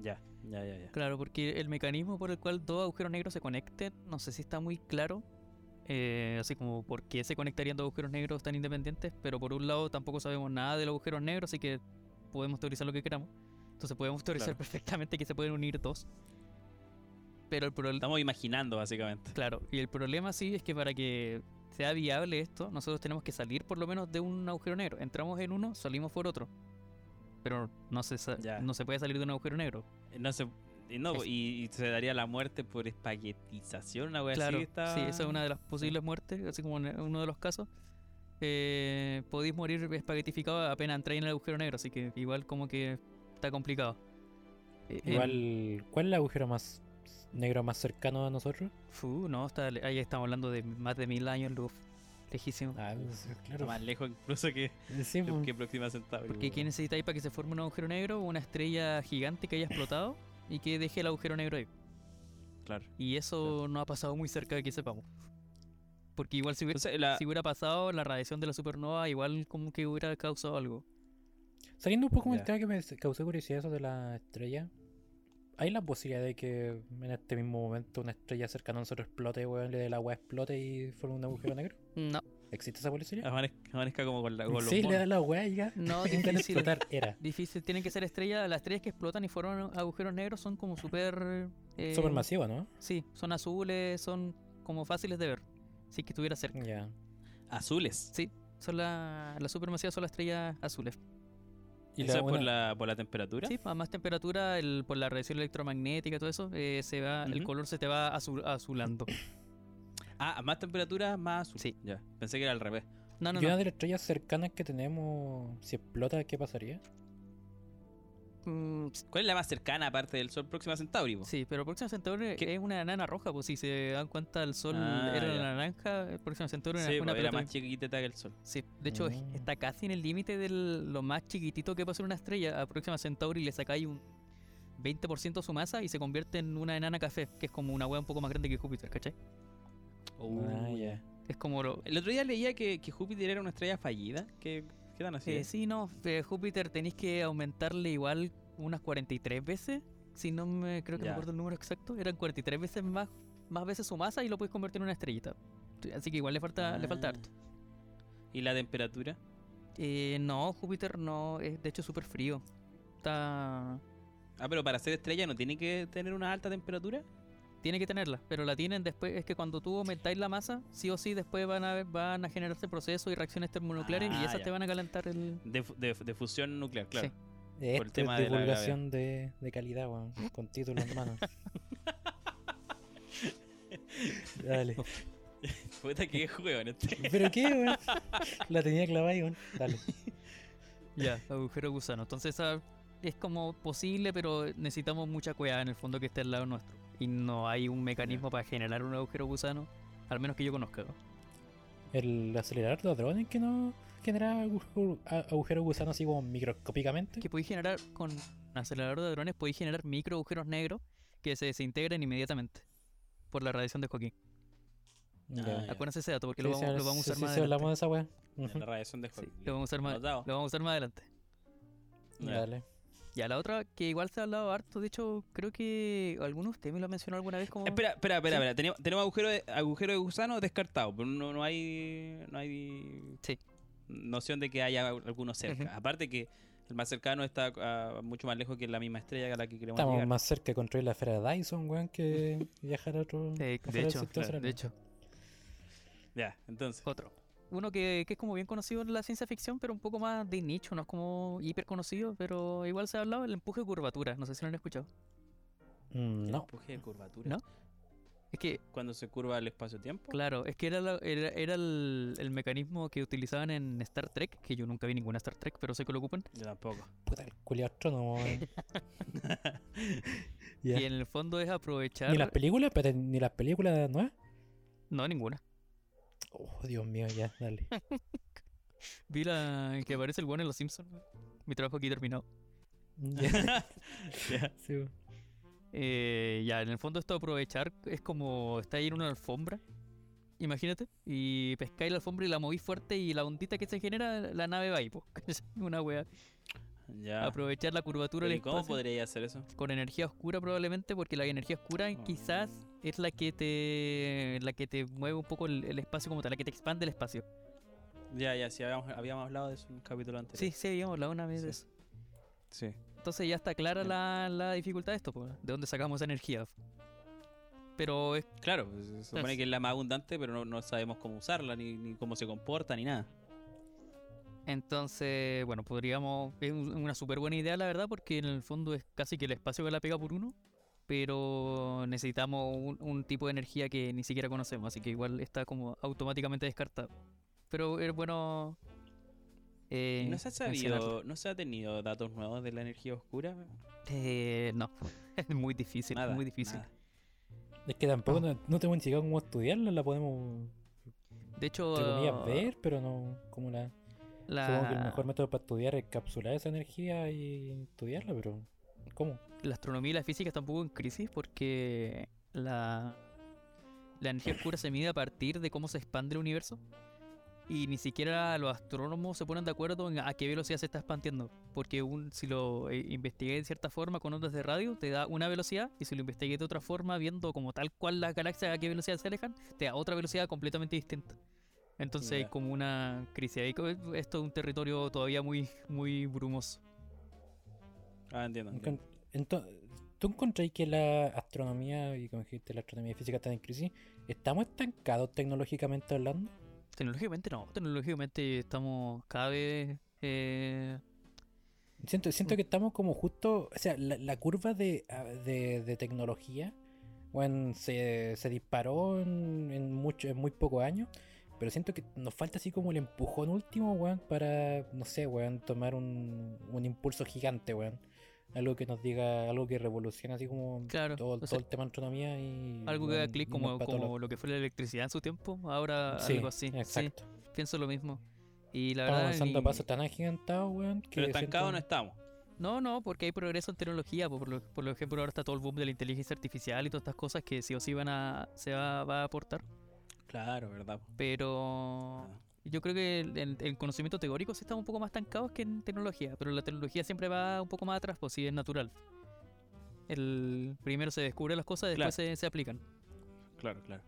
Ya, ya, ya, ya. Claro, porque el mecanismo por el cual dos agujeros negros se conecten, no sé si está muy claro. Eh, así como por qué se conectarían dos agujeros negros tan independientes, pero por un lado tampoco sabemos nada de los agujeros negros, así que podemos teorizar lo que queramos. Entonces podemos teorizar Claro. perfectamente que se pueden unir dos. Pero el problema, Estamos imaginando, básicamente. claro, y el problema sí es que para que sea viable esto, nosotros tenemos que salir por lo menos de un agujero negro. Entramos en uno, salimos por otro. Pero no se, sa- Ya. no se puede salir de un agujero negro. No se, no, Es- y, y se daría la muerte por espaguetización, una wea Claro, así. Está... sí, esa es una de las posibles muertes, así como en uno de los casos. Eh, podéis morir espaguetificado apenas entráis en el agujero negro, así que igual como que está complicado. Eh, eh, Igual, ¿cuál es el agujero más negro más cercano a nosotros? fu, no, está, ahí estamos hablando de más de mil años luz, lejísimo. Ah, claro. más lejos incluso que, Sí, que, que Próxima Centauri. Porque ¿qué necesitáis para que se forme un agujero negro? Una estrella gigante que haya explotado y que deje el agujero negro ahí. Claro. Y eso no ha pasado muy cerca de que sepamos. Porque igual si hubiera, Entonces, la, si hubiera pasado la radiación de la supernova, igual como que hubiera causado algo. Saliendo un poco del tema que me causó curiosidad eso de la estrella. ¿Hay la posibilidad de que en este mismo momento una estrella cercana a nosotros explote, weón, la agua explote y forme un agujero negro? No, ¿Existe esa posibilidad? amanezca, amanezca como con, la, con los Sí, le da la weá y ya. no, difícil. explotar era. Difícil, tienen que ser estrellas. Las estrellas que explotan y forman agujeros negros son como súper. eh, Súper masivo, ¿no? Sí, son azules, son como fáciles de ver. Si que estuviera cerca. Ya. Azules. Sí, son la, las supermasivas son las estrellas azules. Y ¿Eso la, es por la, por la temperatura? Sí, a más temperatura, el, por la radiación electromagnética y todo eso, eh, se va, el color se te va azul, azulando. Ah, a más temperatura, más azul. Sí. Ya. Pensé que era al revés. No, no, y una de las estrellas cercanas que tenemos, si explota, ¿qué pasaría? Mm, ¿Cuál es la más cercana aparte del Sol? Próxima Centauri. po? sí, pero Próxima Centauri ¿Qué? es una enana roja, pues si se dan cuenta el sol Ah, era ya. naranja, Próxima Centauri Sí, era po, una era pelota más chiquitita que el Sol. Sí, de hecho es- Mm. está casi en el límite de lo más chiquitito que puede ser una estrella. A Próxima Centauri le sacáis un 20% de su masa y se convierte en una enana café, que es como una hueá un poco más grande que Júpiter, ¿cachai? Ah. Es como lo... El otro día leía que, que Júpiter era una estrella fallida. ¿Qué, qué tan así? Eh, sí, no, eh, Júpiter tenéis que aumentarle igual unas 43 veces. Si no me creo que me acuerdo el número exacto, eran 43 veces más, más veces su masa y lo puedes convertir en una estrellita. Así que igual le falta, le falta Ah. harto. ¿Y la temperatura? Eh, no, Júpiter no, es de hecho súper frío. Está... Ah, pero para ser estrella no tiene que tener una alta temperatura. Tiene que tenerla, pero la tienen después. Es que cuando tú aumentáis la masa, sí o sí después van a, van a generarse procesos y reacciones termonucleares y Ah, esas ya. te van a calentar el. De, fu- de, de fusión nuclear, claro. Sí. Esto el tema es de la divulgación de, de calidad, weón. Con títulos en mano. Dale. Puta que juego en este. ¿Pero qué, weón? La tenía clavada ahí, weón. Dale. Ya, agujero gusano. Entonces esa es como posible, pero necesitamos mucha cueva en el fondo que esté al lado nuestro. Y no hay un mecanismo para generar un agujero gusano, al menos que yo conozca. ¿no? El acelerador de hadrones que no genera agujero, a- agujero gusano así como microscópicamente. Que podéis generar con un acelerador de drones, podéis generar micro agujeros negros que se desintegran inmediatamente por la radiación de Joaquín. Ah. Acuérdense ese dato porque Sí, lo, sí, vamos, lo sí, vamos a usar sí, más sí, adelante. hablamos de esa weá. Ujú. La radiación de Sí, Hawking. lo vamos a usar más, Anotado. lo vamos a usar más adelante. Dale. Ya, la otra que igual se ha hablado harto, de hecho, creo que alguno de ustedes me lo mencionó alguna vez como... Espera, espera, espera, Sí. espera. Tenemos, tenemos agujero, de, agujero de gusano descartado, pero no, no hay no hay Sí. noción de que haya alguno cerca. Aparte que el más cercano está ah, mucho más lejos que la misma estrella a la que queremos Estamos llegar. más cerca de construir la esfera de Dyson, weón, que viajar a otro. Eh, afuera de hecho, solar. de hecho, Ya, entonces. otro. Uno que, que es como bien conocido en la ciencia ficción, pero un poco más de nicho, no es como hiper conocido, pero igual se ha hablado el empuje de curvatura, no sé si lo han escuchado. Mm, el no. empuje de curvatura. ¿No? Es que, Cuando se curva el espacio-tiempo. claro, es que era, la- era, era el, el mecanismo que utilizaban en Star Trek, que yo nunca vi ninguna Star Trek, pero sé que lo ocupan. Yo tampoco. Puta, el astrónomo. Ya. Y en el fondo es aprovechar. Ni las películas, pero ni las películas nuevas. No, ninguna. Oh, Dios mío, ya, dale. Vi la que aparece el bueno en Los Simpsons. Mi trabajo aquí terminado. Ya. Sí, weón. Eh, ya, en el fondo esto de aprovechar es como está ahí en una alfombra. Imagínate. Y pescáis la alfombra y la movís fuerte y la ondita que se genera, la nave va ahí, po. Es una wea. Ya. Aprovechar la curvatura del ¿Y cómo espacio podría hacer eso? con energía oscura probablemente, porque la energía oscura quizás es la que te la que te mueve un poco el, el espacio como tal, la que te expande el espacio. Ya, ya, sí, habíamos, habíamos hablado de eso en un capítulo anterior. Sí, sí, habíamos hablado una vez de eso. Sí. Entonces ya está clara la, la dificultad de esto, pues, de dónde sacamos esa energía. Pero es Claro, se supone que es la más abundante, pero no, no sabemos cómo usarla, ni, ni cómo se comporta, ni nada. Entonces, bueno, podríamos. Es un- una súper buena idea, la verdad, porque en el fondo es casi que el espacio que la pega por uno. Pero necesitamos un, un tipo de energía que ni siquiera conocemos, así que igual está como automáticamente descartado. Pero es bueno. eh, ¿No se ha sabido, no se ha tenido datos nuevos de la energía oscura? Eh, no, es muy difícil, Nada, muy difícil. nada. Es que tampoco no, no tenemos ni siquiera cómo estudiarla, la podemos, De hecho, entre comillas, ver, pero no como la... la, Supongo que el mejor método para estudiar es capsular esa energía y estudiarla, pero ¿cómo? la astronomía y la física están un poco en crisis porque la, la energía oscura se mide a partir de cómo se expande el universo y ni siquiera los astrónomos se ponen de acuerdo en a qué velocidad se está expandiendo. Porque un, si lo eh, investigué de cierta forma con ondas de radio, te da una velocidad y si lo investigué de otra forma, viendo como tal cual las galaxias a qué velocidad se alejan, te da otra velocidad completamente distinta. Entonces hay como una crisis ahí. Esto es un territorio todavía muy, muy brumoso. Ah, entiendo. entiendo. Ento- ¿Tú encontráis que la astronomía y como dijiste, la astronomía y física están en crisis? ¿Estamos estancados tecnológicamente hablando? Tecnológicamente no, tecnológicamente estamos cada vez... eh, Siento, siento que estamos como justo, o sea, la, la curva de, de tecnología bueno, se, se disparó en, en, mucho, en muy pocos años, pero siento que nos falta así como el empujón último, weón, para, no sé, weón, tomar un, un impulso gigante, weón. Algo que nos diga, algo que revolucione así como Claro, todo, o todo sea, el tema de astronomía y... algo que haga clic como, como lo que fue la electricidad en su tiempo, ahora. Sí, algo así. exacto. Sí, pienso lo mismo. Y la Estamos verdad, avanzando a pasos tan agigantados, weón, que Pero estancados siento- no estamos. No, no, porque hay progreso en tecnología. Por, lo, por lo ejemplo, ahora está todo el boom de la inteligencia artificial y todas estas cosas que sí o sí van a, se va, va a aportar. Claro, ¿verdad? Pero yo creo que el, el- conocimiento teórico sí está un poco más estancados que en tecnología. Pero la tecnología siempre va un poco más atrás, pues sí, es natural. El, primero se descubren las cosas, después Claro. se, se aplican. Claro, claro.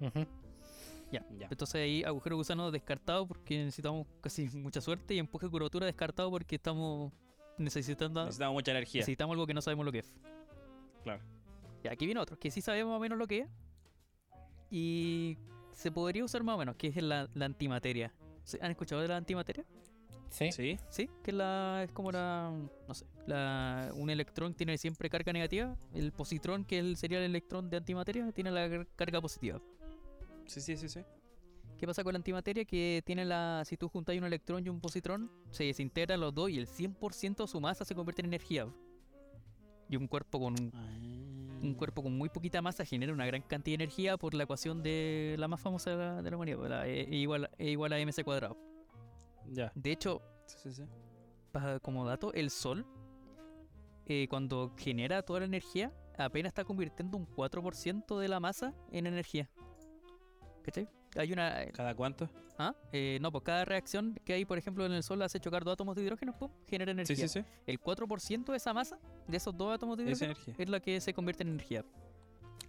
Ya. Ya. Entonces ahí agujero gusano descartado porque necesitamos casi mucha suerte y empuje de curvatura descartado porque estamos necesitando Necesitamos mucha energía. necesitamos algo que no sabemos lo que es. Claro. Y aquí viene otro que sí sabemos más o menos lo que es y se podría usar más o menos, que es la, la antimateria. ¿Se- ¿Han escuchado de la antimateria? Sí. ¿Sí? Sí, que la, es como la, no sé, la, un electrón tiene siempre carga negativa, el positrón, que el- sería el electrón de antimateria, tiene la car- carga positiva. Sí, sí, sí, sí. ¿Qué pasa con la antimateria? Que tiene la. Si tú juntas un electrón y un positrón, se desintegran los dos y el 100% de su masa se convierte en energía. Y un cuerpo con un, Mm. Un cuerpo con muy poquita masa genera una gran cantidad de energía por la ecuación de la más famosa de la, de la humanidad, la E, E igual, E igual a mc cuadrado. Ya. De hecho, Sí, sí, sí. como dato, el Sol, eh, cuando genera toda la energía, apenas está convirtiendo un 4% de la masa en energía. ¿Cachai? Hay una. ¿Cada cuánto? ¿Ah? Eh, no, pues cada reacción que hay, por ejemplo, en el Sol hace chocar dos átomos de hidrógeno, pum, genera energía. Sí, sí, sí. El 4% de esa masa, de esos dos átomos de hidrógeno, es la que se convierte en energía.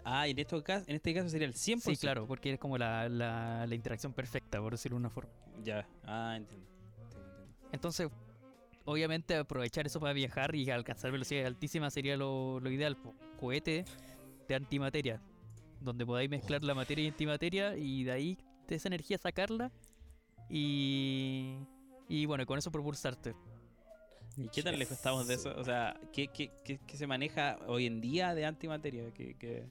Ah, y en, esto, en este caso sería el 100%. Sí, claro, porque es como la, la- la interacción perfecta, por decirlo de una forma. Ya. Ah, entiendo. Entiendo, entiendo. Entonces, obviamente, aprovechar eso para viajar y alcanzar velocidades altísimas sería lo, lo ideal. po. Cohete de antimateria, donde podáis mezclar la materia y antimateria y de ahí de esa energía sacarla y. Y bueno, con eso propulsarte. ¿Y qué tan lejos estamos de eso? O sea, ¿qué, qué, qué- qué se maneja hoy en día de antimateria? ¿Qué, qué-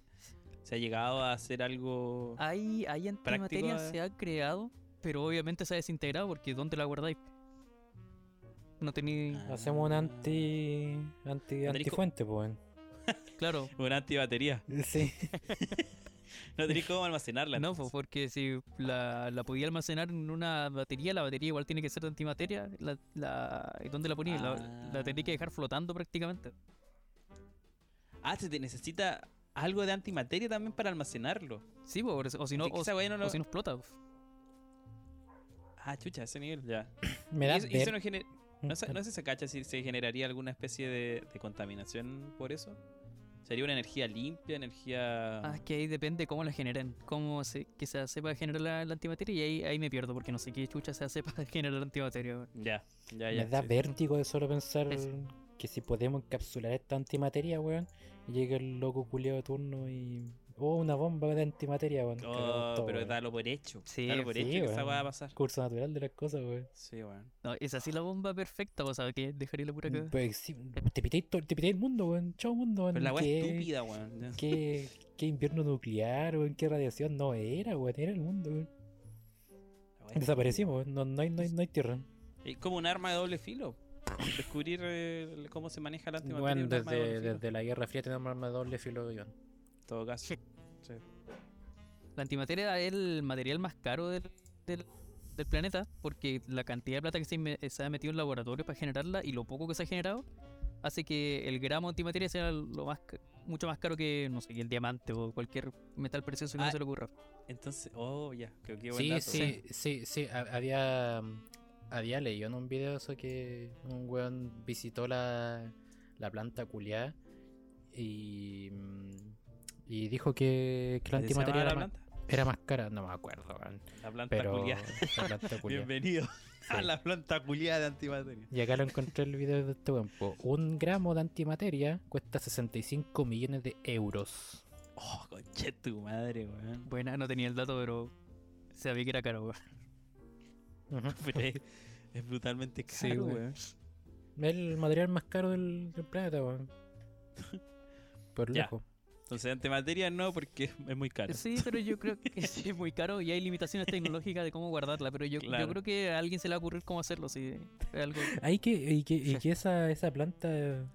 ¿Se ha llegado a hacer algo? Hay, hay antimateria, Práctico, se ha creado, pero obviamente se ha desintegrado porque ¿dónde la guardáis? No tenéis. Hacemos un anti. anti antifuente, pues. Claro. Una antibatería. Sí. No tenéis cómo almacenarla. No, entonces. porque si la, la podía almacenar en una batería, la batería igual tiene que ser de antimateria. La, la, ¿y ¿Dónde la ponía? La, la Ah. tenía que dejar flotando prácticamente. Ah, se te necesita algo de antimateria también para almacenarlo. Sí, o, si no, o, no lo- o si no explota. Ah, chucha, ese nivel, ya. Me Y da eso, y eso ver- no, gener- no, sé, no sé si se cacha si se generaría alguna especie de, de contaminación por eso. ¿Sería una energía limpia, energía...? Ah, es que ahí depende cómo la generen. Cómo se, que se hace para generar la, la antimateria. Y ahí, ahí me pierdo porque no sé qué chucha se hace para generar antimateria. weón. Ya, ya, ya. Me da sí. vértigo de solo pensar que si podemos encapsular esta antimateria, weón, llega el loco culiado de turno y. Oh, una bomba de antimateria, weón. Oh, todo, pero weón. dalo por hecho. Sí, dalo por sí, hecho que esa va a pasar. Curso natural de las cosas, weón. Sí, weón. No, es así la bomba perfecta. O sea, que dejaría la pura cagada. Pues sí, te pitéis todo- te pitéis el mundo, weón. Chao mundo, weón. Pero la weá ¿Qué- es estúpida, weón. ¿Qué, qué invierno nuclear, weón? ¿Qué radiación? No era, weón. Era el mundo, weón. Desaparecimos, weón. No, no, hay, no, hay, no hay tierra. Es como un arma de doble filo. Descubrir eh, cómo se maneja la antimateria. Bueno, de desde, desde la Guerra Fría tenemos arma de doble filo, weón. Todo caso. Sí. La antimateria es el material más caro del, del, del planeta porque la cantidad de plata que se, ha metido en laboratorio para generarla y lo poco que se ha generado hace que el gramo de antimateria sea lo más mucho más caro que no sé el diamante o cualquier metal precioso que Ah, no se le ocurra. Entonces, oh, ya. Creo que buen Sí, dato. sí, sí, sí, ha- había, había leído en un video eso que un weón visitó la, la planta culiada y, mm, y dijo que, que la ¿Cómo se antimateria era, la más, planta? era más cara, no me acuerdo, weón, La planta pero culiada. la planta culiada. Bienvenido a la planta culiada de antimateria. Y acá lo encontré el video de este weón. po. Un gramo de antimateria cuesta 65 millones de euros. Oh, conche tu madre, weón. Buena, no tenía el dato, pero sabía que era caro. weón. Pero es, es brutalmente caro, weón. weón. Es el material más caro del, del planeta, weón. Por lejos. Entonces, antimateria no, porque es- muy caro. Sí, pero yo creo que sí, es muy caro y hay limitaciones tecnológicas de cómo guardarla, pero yo, yo Claro. creo que a alguien se le va a ocurrir cómo hacerlo, si es algo... Hay que, y que, y que esa, esa planta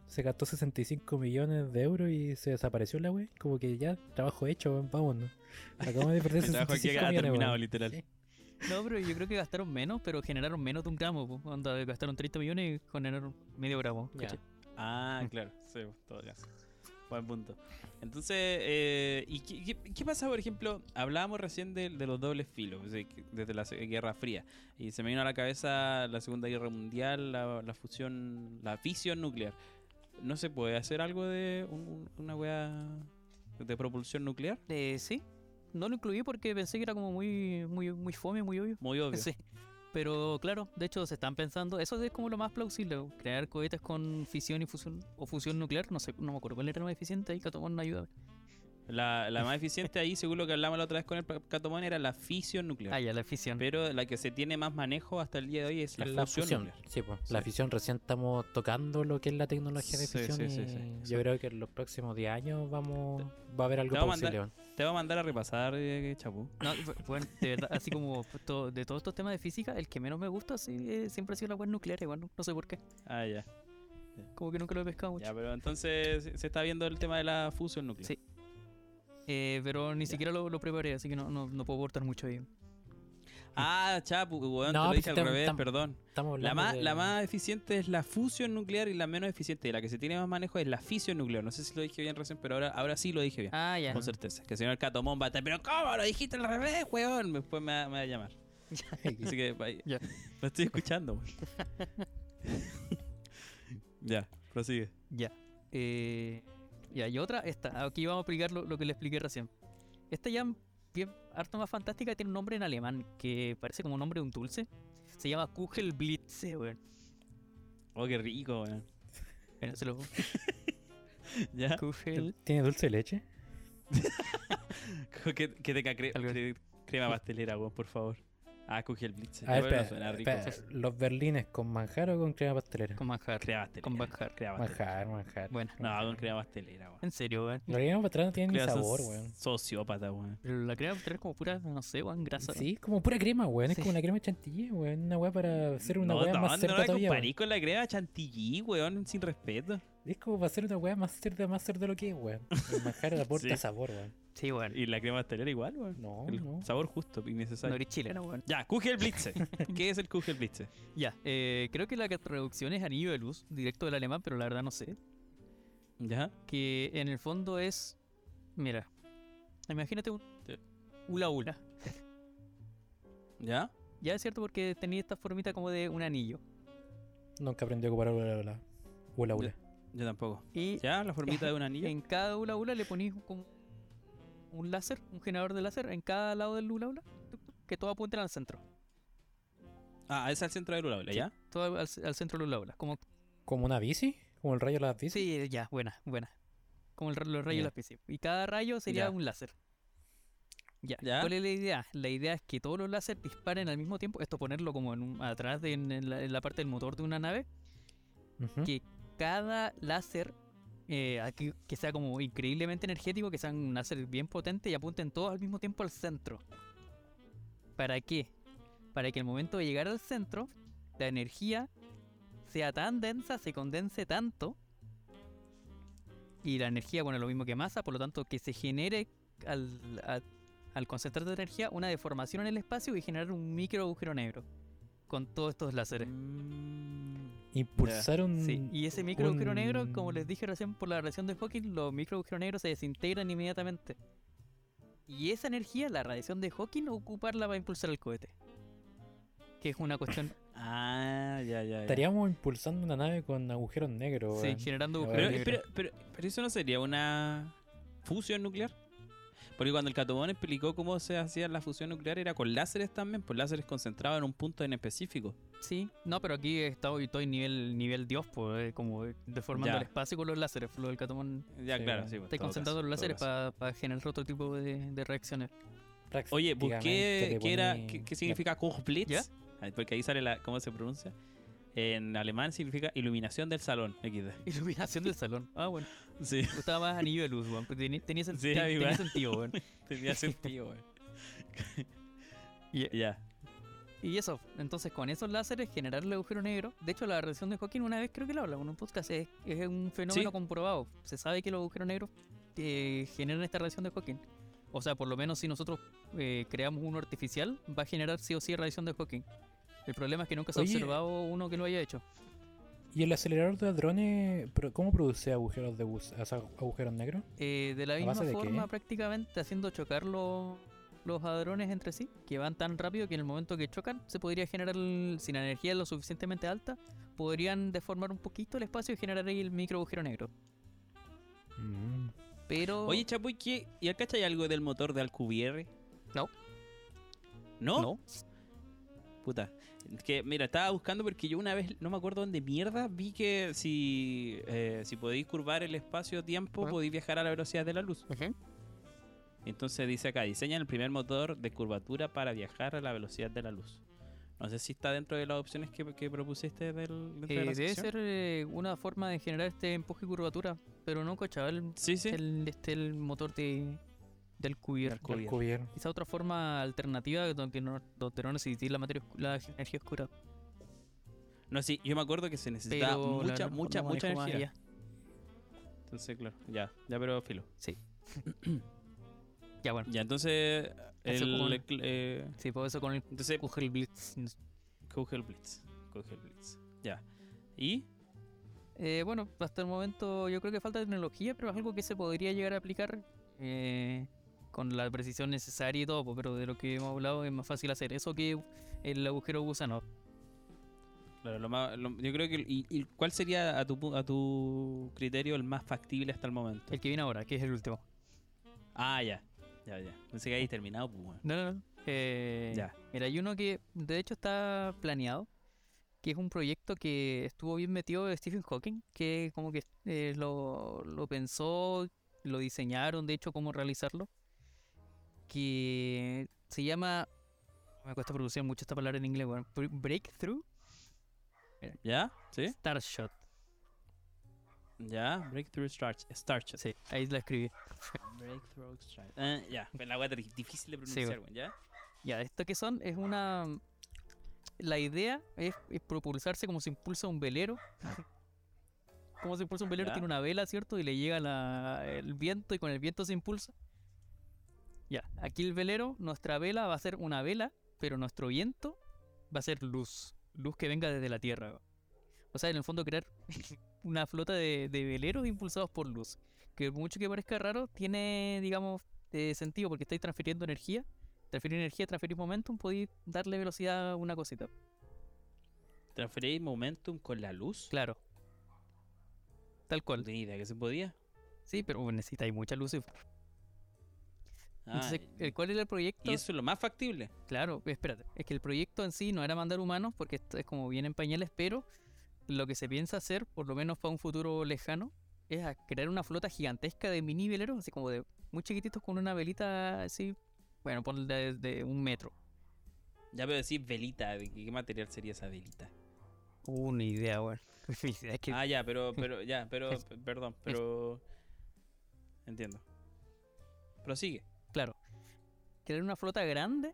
se gastó 65 millones de euros y se desapareció la wey. Como que ya, trabajo hecho, weón, vámonos. Acabamos de perder El trabajo aquí 65 ha millones, terminado, weón. literal. Sí. No, pero yo creo que gastaron menos, pero generaron menos de un gramo. po. Onda, gastaron 30 millones y generaron medio gramo. Ya. ¿cachai? Ah, claro, sí, todo caso. Buen punto. Entonces, eh, ¿y qué, qué- qué pasa, por ejemplo? Hablábamos recién de, de los dobles filos, desde la Guerra Fría. Y se me vino a la cabeza la Segunda Guerra Mundial, la, la fusión, la fisión nuclear. ¿No se puede hacer algo de un- un- una weá de propulsión nuclear? Eh, sí, no lo incluí porque pensé que era como muy, muy, muy fome, muy obvio. Muy obvio. Sí. Pero claro, de hecho se están pensando, eso es como lo más plausible, crear cohetes con fisión y fusión o fusión nuclear, no sé, no me acuerdo cuál era el más eficiente ahí, Catomón ayuda. La, la más eficiente ahí, según lo que hablamos la otra vez con el Catomón, era la fisión nuclear. Ah, ya, la fisión. Pero la que se tiene más manejo hasta el día de hoy es la, La fusión, fusión. nuclear. Sí, pues. La fisión recién estamos tocando lo que es la tecnología de fisión. sí, sí, y sí, Yo sí. creo que en los próximos 10 años vamos va a haber algo mandar- posible. weón. Te voy a mandar a repasar, eh, Chapu. No, bu- bueno, de verdad, así como to- de todos estos temas de física, el que menos me gusta sí, eh, siempre ha sido la web nuclear, igual, no, no sé por qué. Ah, ya. Como que nunca lo he pescado mucho. Ya, pero entonces se- se está viendo el tema de la fusión nuclear. Sí. Eh, pero ni Ya. siquiera lo, lo preparé, así que no, no, no puedo aportar mucho ahí. Ah, Chapu, weón, No, te lo pues dije al revés, perdón. Estamos La hablando más, de- la más eficiente es la fusión nuclear y la menos eficiente, y la que se tiene más manejo es la fisión nuclear. No sé si lo dije bien recién, pero ahora, ahora sí lo dije bien. Ah, ya. Con certeza. Que el señor Catomón va a estar, pero ¿cómo lo dijiste al revés, weón? Después me, va- me va a llamar. Así que vaya, Ya. lo estoy escuchando, weón. ya, prosigue. Ya. Eh, ya, y otra, esta. Aquí vamos a explicar lo, lo que le expliqué recién. Esta ya harto más fantástica tiene un nombre en alemán que parece como un nombre de un dulce. Se llama Kugelblitze, weón. Oh, qué rico, weón. Bueno, se lo ¿Ya? Kugel. ¿Tiene dulce de leche? que, que tenga cre- crema pastelera, weón, por favor. Ah, Kugelblitz. A ver, Ya, bueno, espera, suena rico. espera, ¿los berlines con manjar o con crema pastelera? Con manjar. Crema pastelera. Con manjar. Crema pastelera. Manjar, manjar. Bueno, No, con crema pastelera, weón. en serio, weón. La crema pastelera no tiene ni sabor, weón. Sociópata, weón. Pero la crema pastelera es como pura, no sé, weón, grasa. Sí, como pura crema, weón. Es como una crema chantilly, weón. Una weá para hacer una no, weá no, más no cerda la todavía. comparís weón. con la crema chantilly, weón, sin respeto. Es como para hacer una weá más cerda, más cerda de lo que es, weón. El manjar aporta Sí. sabor, weón. Sí, weón. Y la crema pastelera igual, weón. No, El no. sabor justo y No necesario. eres chileno, weón. Ya, Kugelblitz. ¿Qué es el Kugelblitz? Ya, eh, creo que la traducción es anillo de luz, directo del alemán, pero la verdad no sé. ¿Ya? Que en el fondo es. Mira, imagínate un. Hula hula. ¿Ya? Ya es cierto porque tenía esta formita como de un anillo. Nunca aprendí a ocupar hula hula. Hula hula. Yo tampoco. Y ¿Ya? La formita de un anillo. en cada hula hula le ponís como un láser, un generador de láser en cada lado del hula hula, que todo apunte al centro. Ah, es al centro del hula hula, ¿ya? Todo al, al centro del hula hula. Como, ¿Como una bici? ¿Como el rayo de las bicis? sí, ya, buena, buena. Como el, los rayos de Ya. la especie. Y cada rayo sería Ya. un láser. Ya. Ya. ¿Cuál es la idea? La idea es que todos los láser disparen al mismo tiempo. Esto ponerlo como en un- atrás de en, en la, en la parte del motor de una nave. Ujú. que cada láser eh, aquí- que sea como increíblemente energético, que sea un láser bien potente y apunten todos al mismo tiempo al centro. ¿Para qué? Para que al momento de llegar al centro, la energía sea tan densa, se condense tanto, y la energía, bueno, lo mismo que masa, por lo tanto, que se genere al concentrar de energía una deformación en el espacio y generar un micro agujero negro con todos estos láseres. Mm, Impulsar un. Sí, y ese micro agujero negro, como les dije recién por la radiación de Hawking, los micro agujeros negros se desintegran inmediatamente. Y esa energía, la radiación de Hawking, ocuparla para impulsar el cohete. Que es una cuestión, Ah, ya, ya. ya. Estaríamos impulsando una nave con agujeros negros, sí, generando agujeros. Pero, negros. pero, pero, pero eso no sería una fusión nuclear. Porque cuando el Catomón explicó cómo se hacía la fusión nuclear era con láseres también, pues láseres concentrados en un punto en específico. Sí, no, pero aquí estoy, estoy nivel, nivel Dios, pues, eh, como deformando Ya. el espacio con los láseres. Lo del catomón Ya, Sí, claro, sí. pues, concentrando los láseres para generar otro tipo de, de reacciones. Oye, te qué era, poní- qué, qué significa. Ah, Porque ahí sale la, cómo se pronuncia. En alemán significa iluminación del salón, XD. Iluminación del salón. Ah, bueno. Sí, Me gustaba más anillo de luz, weón. porque Tenía, tenía, sen- Sí, ten- a mí tenía igual. sentido, weón. tenía sentido, güey. Y- Ya. Y eso, entonces con esos láseres generar el agujero negro. De hecho, la radiación de Hawking una vez creo que lo hablamos en un podcast. Es, es un fenómeno Sí. comprobado. Se sabe que los agujeros negros eh, generan esta radiación de Hawking. O sea, por lo menos si nosotros eh, creamos uno artificial, va a generar sí o sí radiación de Hawking. El problema es que nunca se ha observado uno que lo haya hecho. ¿Y el acelerador de hadrones, cómo produce agujeros de bus, o sea, agujeros negros? Eh, de la ¿A misma de forma, prácticamente haciendo chocar los, los hadrones entre sí, que van tan rápido que en el momento que chocan, se podría generar, el- si la energía es lo suficientemente alta, podrían deformar un poquito el espacio y generar ahí el micro agujero negro. Mm. Pero. Oye, Chapuy, ¿qué? ¿y acá hay algo del motor de Alcubierre? No. ¿No? no. Puta. Que, mira, estaba buscando porque yo una vez, no me acuerdo dónde mierda, vi que si, eh, si podéis curvar el espacio-tiempo, podéis viajar a la velocidad de la luz. Entonces dice acá, diseñan el primer motor de curvatura para viajar a la velocidad de la luz. No sé si está dentro de las opciones que, que propusiste del, de Eh, la debe ser eh, una forma de generar este empuje y curvatura, pero no, chaval, Sí, sí. el, este, el motor de, del cubierto. Alcubierre. Alcubierre. Quizá otra forma alternativa donde no, donde no necesitéis la, materia, la energía oscura. No, sí, yo me acuerdo que se necesitaba Pero mucha, mucha, no mucha energía. Entonces, claro, ya, ya, pero filo. Ya, bueno. Ya, entonces, Eso el, como- el- eh, Sí, por eso con el entonces, Kugel Blitz. Kugelblitz. Kugelblitz. Ya. ¿Y? Eh, bueno, hasta el momento yo creo que falta tecnología, pero es algo que se podría llegar a aplicar eh, con la precisión necesaria y todo, pero de lo que hemos hablado es más fácil hacer eso que el agujero gusano. Claro, lo más, lo- yo creo que. Y, y cuál sería a tu, a tu criterio el más factible hasta el momento? El que viene ahora, que es el último. Ah, ya. Ya, ya. Pensé que ahí terminado, pues, bueno. No, no, no. Eh, Ya. Mira, hay uno que de hecho está planeado, que es un proyecto que estuvo bien metido de Stephen Hawking, que como que eh, lo, lo pensó, lo diseñaron, de hecho, cómo realizarlo, que se llama Me cuesta pronunciar mucho esta palabra en inglés, weón. Bre- Breakthrough ¿Ya? ¿Sí? Starshot. Ya. Breakthrough Starch. Starch. Sí, ahí la escribí. Breakthrough Starch. Ah, ya. La es difícil de Sí, pronunciar, weón. weón. ¿Ya? Ya, esto que son es una. La idea es, es propulsarse como se impulsa un velero. como se impulsa un velero, Ya. tiene una vela, ¿cierto? Y le llega la- el viento y con el viento se impulsa. Ya, aquí el velero, nuestra vela va a ser una vela, pero nuestro viento va a ser luz. Luz que venga desde la tierra. O sea, en el fondo crear una flota de, de veleros impulsados por luz. Que por mucho que parezca raro, tiene, digamos, eh, sentido porque estáis transfiriendo energía transferir energía, transferir momentum, podéis darle velocidad a una cosita. ¿Transferís momentum con la luz? Claro. Tal cual. tenía idea que se podía. Sí, pero necesitáis mucha luz. y- Entonces, ¿el ¿cuál era el proyecto? y eso es lo más factible. Claro, espérate. Es que el proyecto en sí no era mandar humanos porque esto es como bien en pañales, pero lo que se piensa hacer, por lo menos para un futuro lejano, es a crear una flota gigantesca de mini veleros, así como de muy chiquititos con una velita así, bueno, ponle de, de un metro. Ya pero decir velita, ¿de qué material sería esa velita? Una idea, bueno. es que Ah, ya, pero, pero, ya, pero, perdón, pero... Entiendo. Prosigue. Claro. Crear una flota grande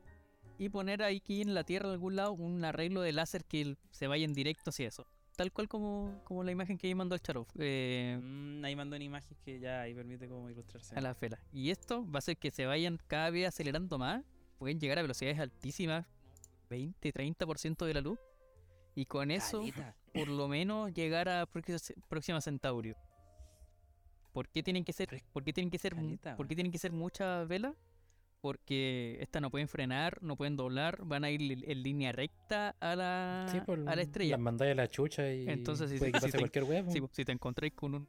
y poner aquí en la Tierra, en algún lado, un arreglo de láser que se vaya en directo hacia eso. Tal cual como, como la imagen que ahí mandó el Charov eh, Mm, ahí mandó una imagen que ya ahí permite como ilustrarse. a la fela. Y esto va a hacer que se vayan cada vez acelerando más. Pueden llegar a velocidades altísimas, 20, 30% de la luz. Y con eso, Caleta. por lo menos, llegar a Próxima Próxima Centaurio. ¿Por qué tienen que ser, por qué tienen que ser, caleta, por qué tienen que ser muchas velas? Porque estas no pueden frenar, no pueden doblar, van a ir en línea recta a la, Sí, por a la estrella. Las mandáis a la chucha y Entonces, si- puede que si pase te- cualquier. Sí, po, si te encontráis con un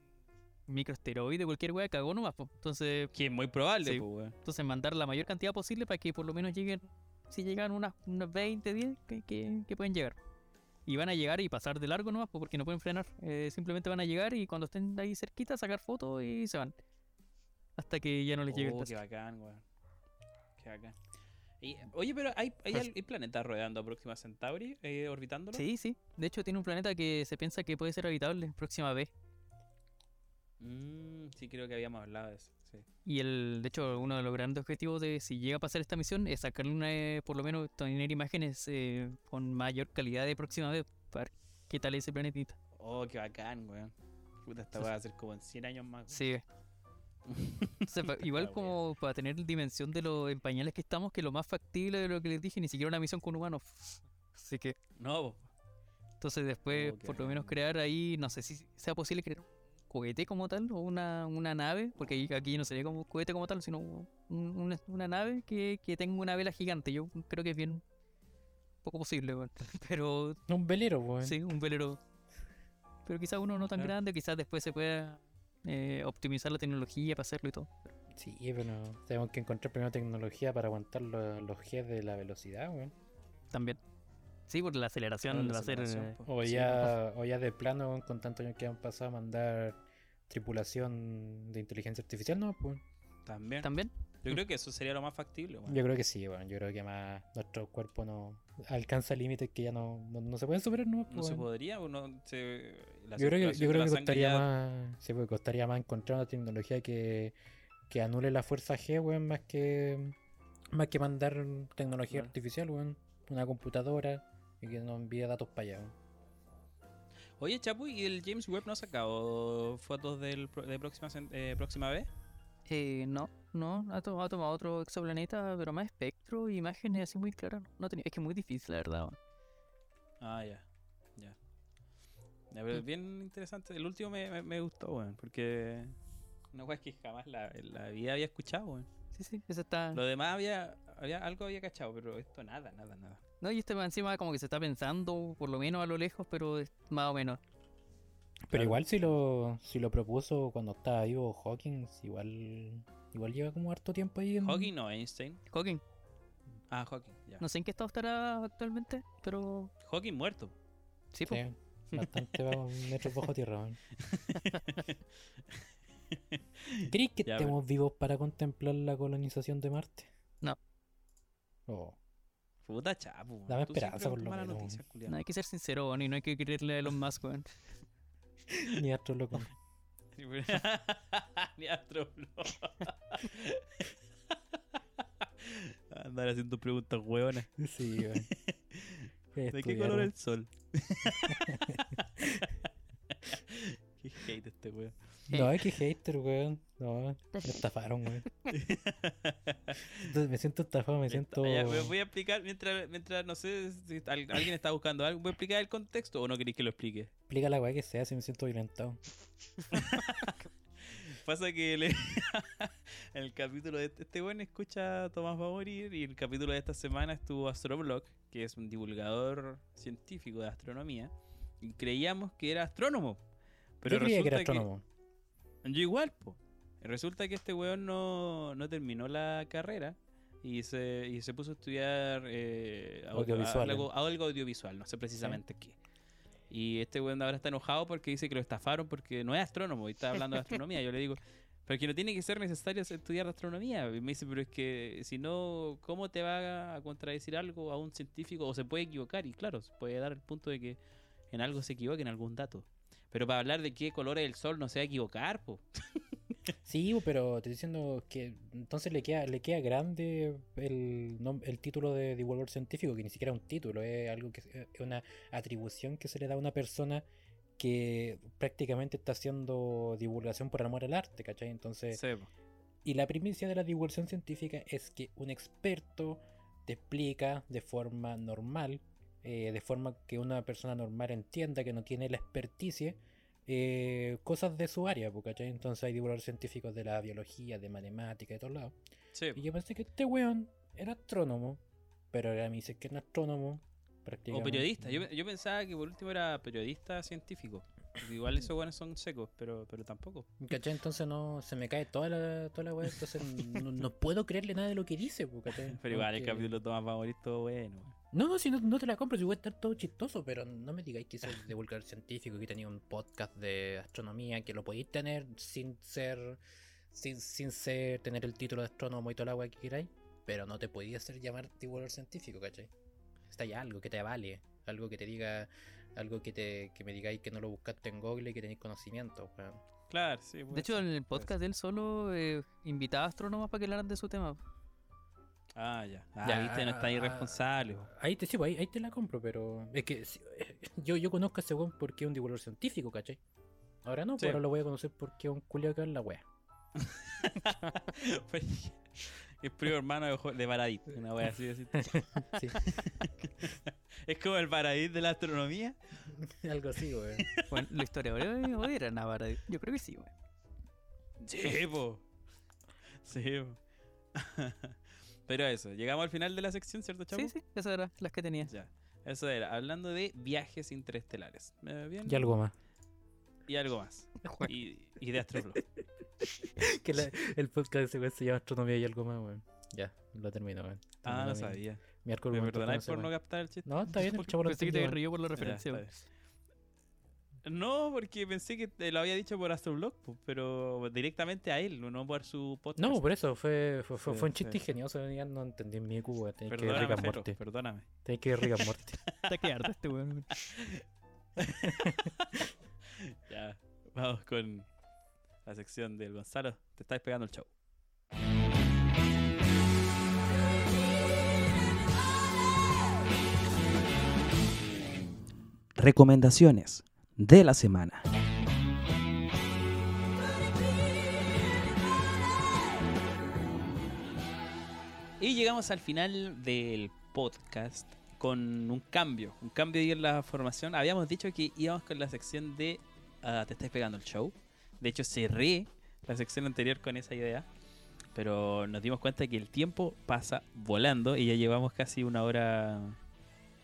microesteroide, cualquier wea, cagó nomás. po. Entonces, Que es muy probable, Sí. pues, entonces mandar la mayor cantidad posible para que por lo menos lleguen, si llegan unas, unas 20, 10, que, que, que pueden llegar. Y van a llegar y pasar de largo nomás, po, porque no pueden frenar. Eh, simplemente van a llegar y cuando estén ahí cerquita, sacar fotos y se van. Hasta que ya no les llegue el Oh, qué bacán, weón. Qué bacán. Y, oye, pero ¿hay, hay, al- hay planetas rodeando a Próxima Centauri, eh, orbitándolo? Sí, sí. De hecho, tiene un planeta que se piensa que puede ser habitable, próxima vez. Mm, sí, creo que habíamos hablado de eso. Sí. Y el, de hecho, uno de los grandes objetivos de si llega a pasar esta misión es sacarle una, eh, por lo menos tener imágenes eh, con mayor calidad de próxima vez para ver qué tal ese planetita. Oh, qué bacán, weón. Puta, esta va a ser como en 100 años más. weón. Sí. Igual como para tener dimensión de lo en pañales que estamos, que lo más factible de lo que les dije, ni siquiera una misión con humanos. Así que, No, entonces después, Oh, por lo menos crear ahí, no sé si sea posible crear un cohete como tal o una, una nave, porque aquí no sería como un cohete como tal, sino un- una, una nave que, que tenga una vela gigante. Yo creo que es bien poco posible, pero Un velero, sí, un velero. Pero quizás uno no tan grande, quizás después se pueda eh, optimizar la tecnología para hacerlo y todo. Sí, pero tenemos que encontrar primero tecnología para aguantar lo- los G de la velocidad, weón. También. Sí, porque la aceleración la va a ser. aceleración, eh. O Sí, ya, o ya de plano, con tantos años que han pasado, mandar tripulación de inteligencia artificial, no, pues. También. También. Yo creo que eso sería lo más factible. Yo creo que sí, weón. Yo creo que más nuestro cuerpo no alcanza límites que ya no, no, no se pueden superar, no, No pues, se weón. podría, uno se... la Yo creo que, yo creo que costaría ya- más. Sí, porque costaría más encontrar una tecnología que, que anule la fuerza G, weón, más que. Más que mandar tecnología artificial, weón. Una computadora y que nos envíe datos para allá, weón. Oye, Chapu, ¿y el James Webb no ha sacado fotos del, de próxima, eh, próxima vez? Eh, no, no. Ha tomado, ha tomado otro exoplaneta, pero más espectro imágenes así muy claras. No tenía, es que es muy difícil, la verdad. weón. Ah, ya. Ya. Ya, pero es bien interesante. El último me, me, me gustó, weón. Porque. Una weá que jamás la, la vida había escuchado, weón. Sí, sí. Ese está. Lo demás había, había. Algo había cachado, pero esto nada, nada, nada. No, y este encima como que se está pensando, por lo menos a lo lejos, pero es más o menos. Pero Claro. igual si lo, si lo propuso cuando estaba vivo Hawking, igual, igual lleva como harto tiempo ahí en... Hawking no, Einstein. Hawking, Ah, Hawking, ya. no sé en qué estado estará actualmente, pero Hawking muerto. sí, pues. Sí, bastante bajo, metros bajo tierra. ¿Crees que Ya, estemos vivos para contemplar la colonización de Marte? No. Oh, Puta chapo. weón. Dame Tú esperanza, por lo menos, noticias, culiao. No hay que ser sincero, y no hay que creerle a Elon Musk, weón. Ni astro loco. Ni Astroblo. Andar haciendo preguntas hueonas. Sí, weón. ¿De qué color es el sol? qué hate este weón. No, es que hater, weón. No, me estafaron, weón. Entonces, me siento estafado, me siento. Ya, voy a explicar mientras, mientras no sé si al- alguien está buscando algo. ¿Voy a explicar el contexto o no queréis que lo explique? Explica la weá que sea si me siento violentado. Pasa que le- en el capítulo de este, este weón escucha a Tomás va a morir y el capítulo de esta semana estuvo Astroblog, que es un divulgador científico de astronomía, y creíamos que era astrónomo. Pero Yo creía que era astrónomo. Yo igual, po. Resulta que este weón no, no terminó la carrera y se, y se puso a estudiar eh, audio- Audiovisual, algo, algo audiovisual, no sé precisamente qué. Y este weón ahora está enojado porque dice que lo estafaron porque no es astrónomo y está hablando de astronomía. Yo le digo, pero que no tiene que ser necesario estudiar astronomía. Y me dice, pero es que si no, ¿cómo te va a contradecir algo a un científico? O se puede equivocar, y claro, se puede dar el punto de que en algo se equivoque, en algún dato. Pero para hablar de qué color es el sol no se va a equivocar, po. Sí, pero te estoy diciendo que entonces le queda, le queda grande el, el título de divulgador científico, que ni siquiera es un título, es algo que es una atribución que se le da a una persona que prácticamente está haciendo divulgación por amor al arte, ¿cachai? Entonces, Sí, po. y la primicia de la divulgación científica es que un experto te explica de forma normal, eh, de forma que una persona normal entienda que no tiene la experticia, eh, cosas de su área, ¿cachai? Entonces hay divulgadores científicos de la biología, de matemática, de todos lados. Sí, Y yo pensé que este weón era astrónomo, pero ahora me dice que es astrónomo. O periodista. Yo, yo pensaba que por último era periodista científico. Igual esos buenos son secos, pero, pero tampoco. ¿Cachai? Entonces no se me cae toda la, toda la weá. Entonces no, no puedo creerle nada de lo que dice, ¿cachai? Pero igual el Porque- capítulo va a morir todo bueno. No, no, si no, no te la compro, si voy a estar todo chistoso, pero no me digáis que soy divulgador científico, que tenía un podcast de astronomía, que lo podéis tener sin ser, sin, sin ser, tener el título de astrónomo y toda la weá que queráis, pero no te podías hacer llamar divulgador científico, ¿cachai? Está ya algo que te vale, algo que te diga, algo que te, que me digáis que no lo buscaste en Google y que tenéis conocimiento, weón. Claro, sí. De hecho, en el podcast de él solo eh, invitaba a astrónomos para que hablaran de su tema. Ah, ya. Ah, Ya, viste, no está ah, irresponsable. po. Ahí te, sí, pues, ahí, ahí te la compro, pero es que si- yo, yo conozco a ese weón porque es un divulgador científico, ¿cachai? Ahora no, Sí. pues ahora lo voy a conocer porque es un culiao que es la wea. es primo hermano de, de Baradit. Una wea así. así. Sí, es como el Baradit de la astronomía. algo así, weón. Bueno, los historiadores odiarán a Baradit. Yo creo que sí, weón. Sí, po. Sí, po. Pero eso, llegamos al final de la sección, ¿cierto, chavo? Sí, sí, esas eran las que tenía. Ya. Eso era, hablando de viajes interestelares. ¿Me bien? Y algo más. Y algo más. Y, y de Astroblog. Que la- el podcast de ese weón se llama Astronomía y algo más, weón. Ya, lo termino, weón. Ah, no mi- sabía. Mi arco ¿Me perdonáis por no captar el chiste? No, está bien, el chavo lo Pensé que te río por la referencia, weón. No, porque pensé que te lo había dicho por Astroblog, pero directamente a él, no por su podcast. No, por eso fue, fue, fue, Sí, fue un chiste sí. ingenioso. Ya no entendí mi IQ, weón. Tenía que and Jero, Morty. perdóname. Tenía que ver Rick and Morty. Está que harta este weón. Ya, vamos con la sección del Gonzalo. Te estáis pegando el show. Recomendaciones de la semana. Y llegamos al final del podcast con un cambio, un cambio en la formación. Habíamos dicho que íbamos con la sección de ah, Te estáis pegando el show. De hecho, cerré la sección anterior con esa idea. Pero nos dimos cuenta que el tiempo pasa volando y ya llevamos casi una hora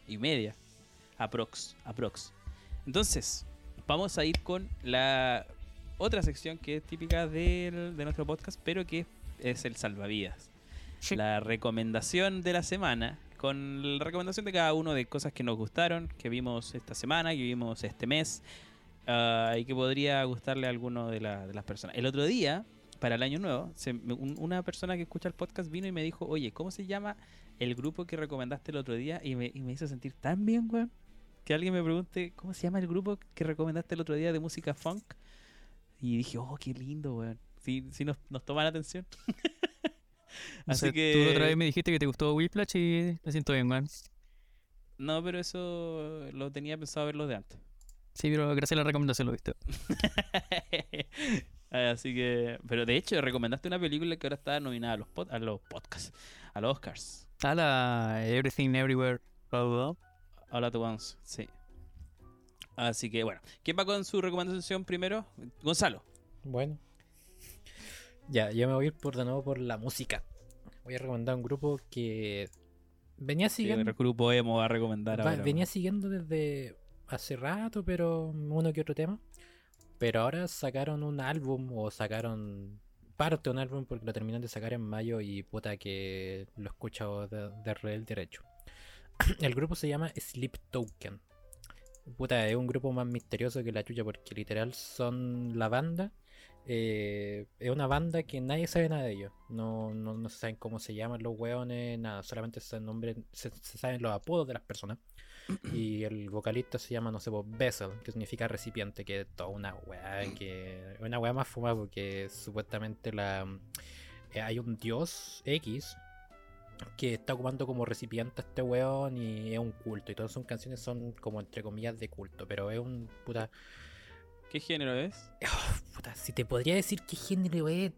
y media. Aprox, aprox. Entonces, vamos a ir con la otra sección que es típica del- de nuestro podcast, pero que es el salvavidas. La recomendación de la semana, con la recomendación de cada uno de cosas que nos gustaron, que vimos esta semana, que vimos este mes, ah, y que podría gustarle a alguno de, la- de las personas. El otro día para el año nuevo, se un- una persona que escucha el podcast vino y me dijo, oye, ¿cómo se llama el grupo que recomendaste el otro día? Y me, y me hizo sentir tan bien, weón. Que alguien me pregunte, ¿cómo se llama el grupo que recomendaste el otro día de música funk? Y dije, oh, qué lindo, weón. Sí, sí nos, nos toman atención. O Así sea, que... Tú otra vez me dijiste que te gustó Whiplash y me siento bien, weón. No, pero eso lo tenía pensado verlo de antes. Sí, pero gracias a la recomendación lo viste. Así que, pero de hecho recomendaste una película que ahora está nominada a los, pod- a los podcasts, a los Oscars. Ah, la Everything Everywhere. Up. All at Once, sí. Así que bueno, ¿quién va con su recomendación primero? Gonzalo. Bueno. Ya, yo me voy a ir por de nuevo por la música. Voy a recomendar un grupo que venía Sí, siguiendo. el grupo emo va a recomendar va- ahora. venía siguiendo desde hace rato, pero uno que otro tema. Pero ahora sacaron un álbum o sacaron parte de un álbum porque lo terminaron de sacar en mayo y puta que lo he escuchado de, de real derecho. El grupo se llama Sleep Token. Puta, es un grupo más misterioso que la chucha porque literal son la banda. eh, es una banda que nadie sabe nada de ellos. No, no, no se saben cómo se llaman los weones, nada. Solamente se, nombre, se, se saben los apodos de las personas. Y el vocalista se llama, no sé, Vessel, que significa recipiente, que es toda una weá, que es una weá más fumada porque supuestamente la eh, hay un dios X que está ocupando como recipiente a este weón y es un culto. Y todas sus canciones son como entre comillas de culto, pero es un puta. ¿Qué género es? Puta, si te podría decir qué género es,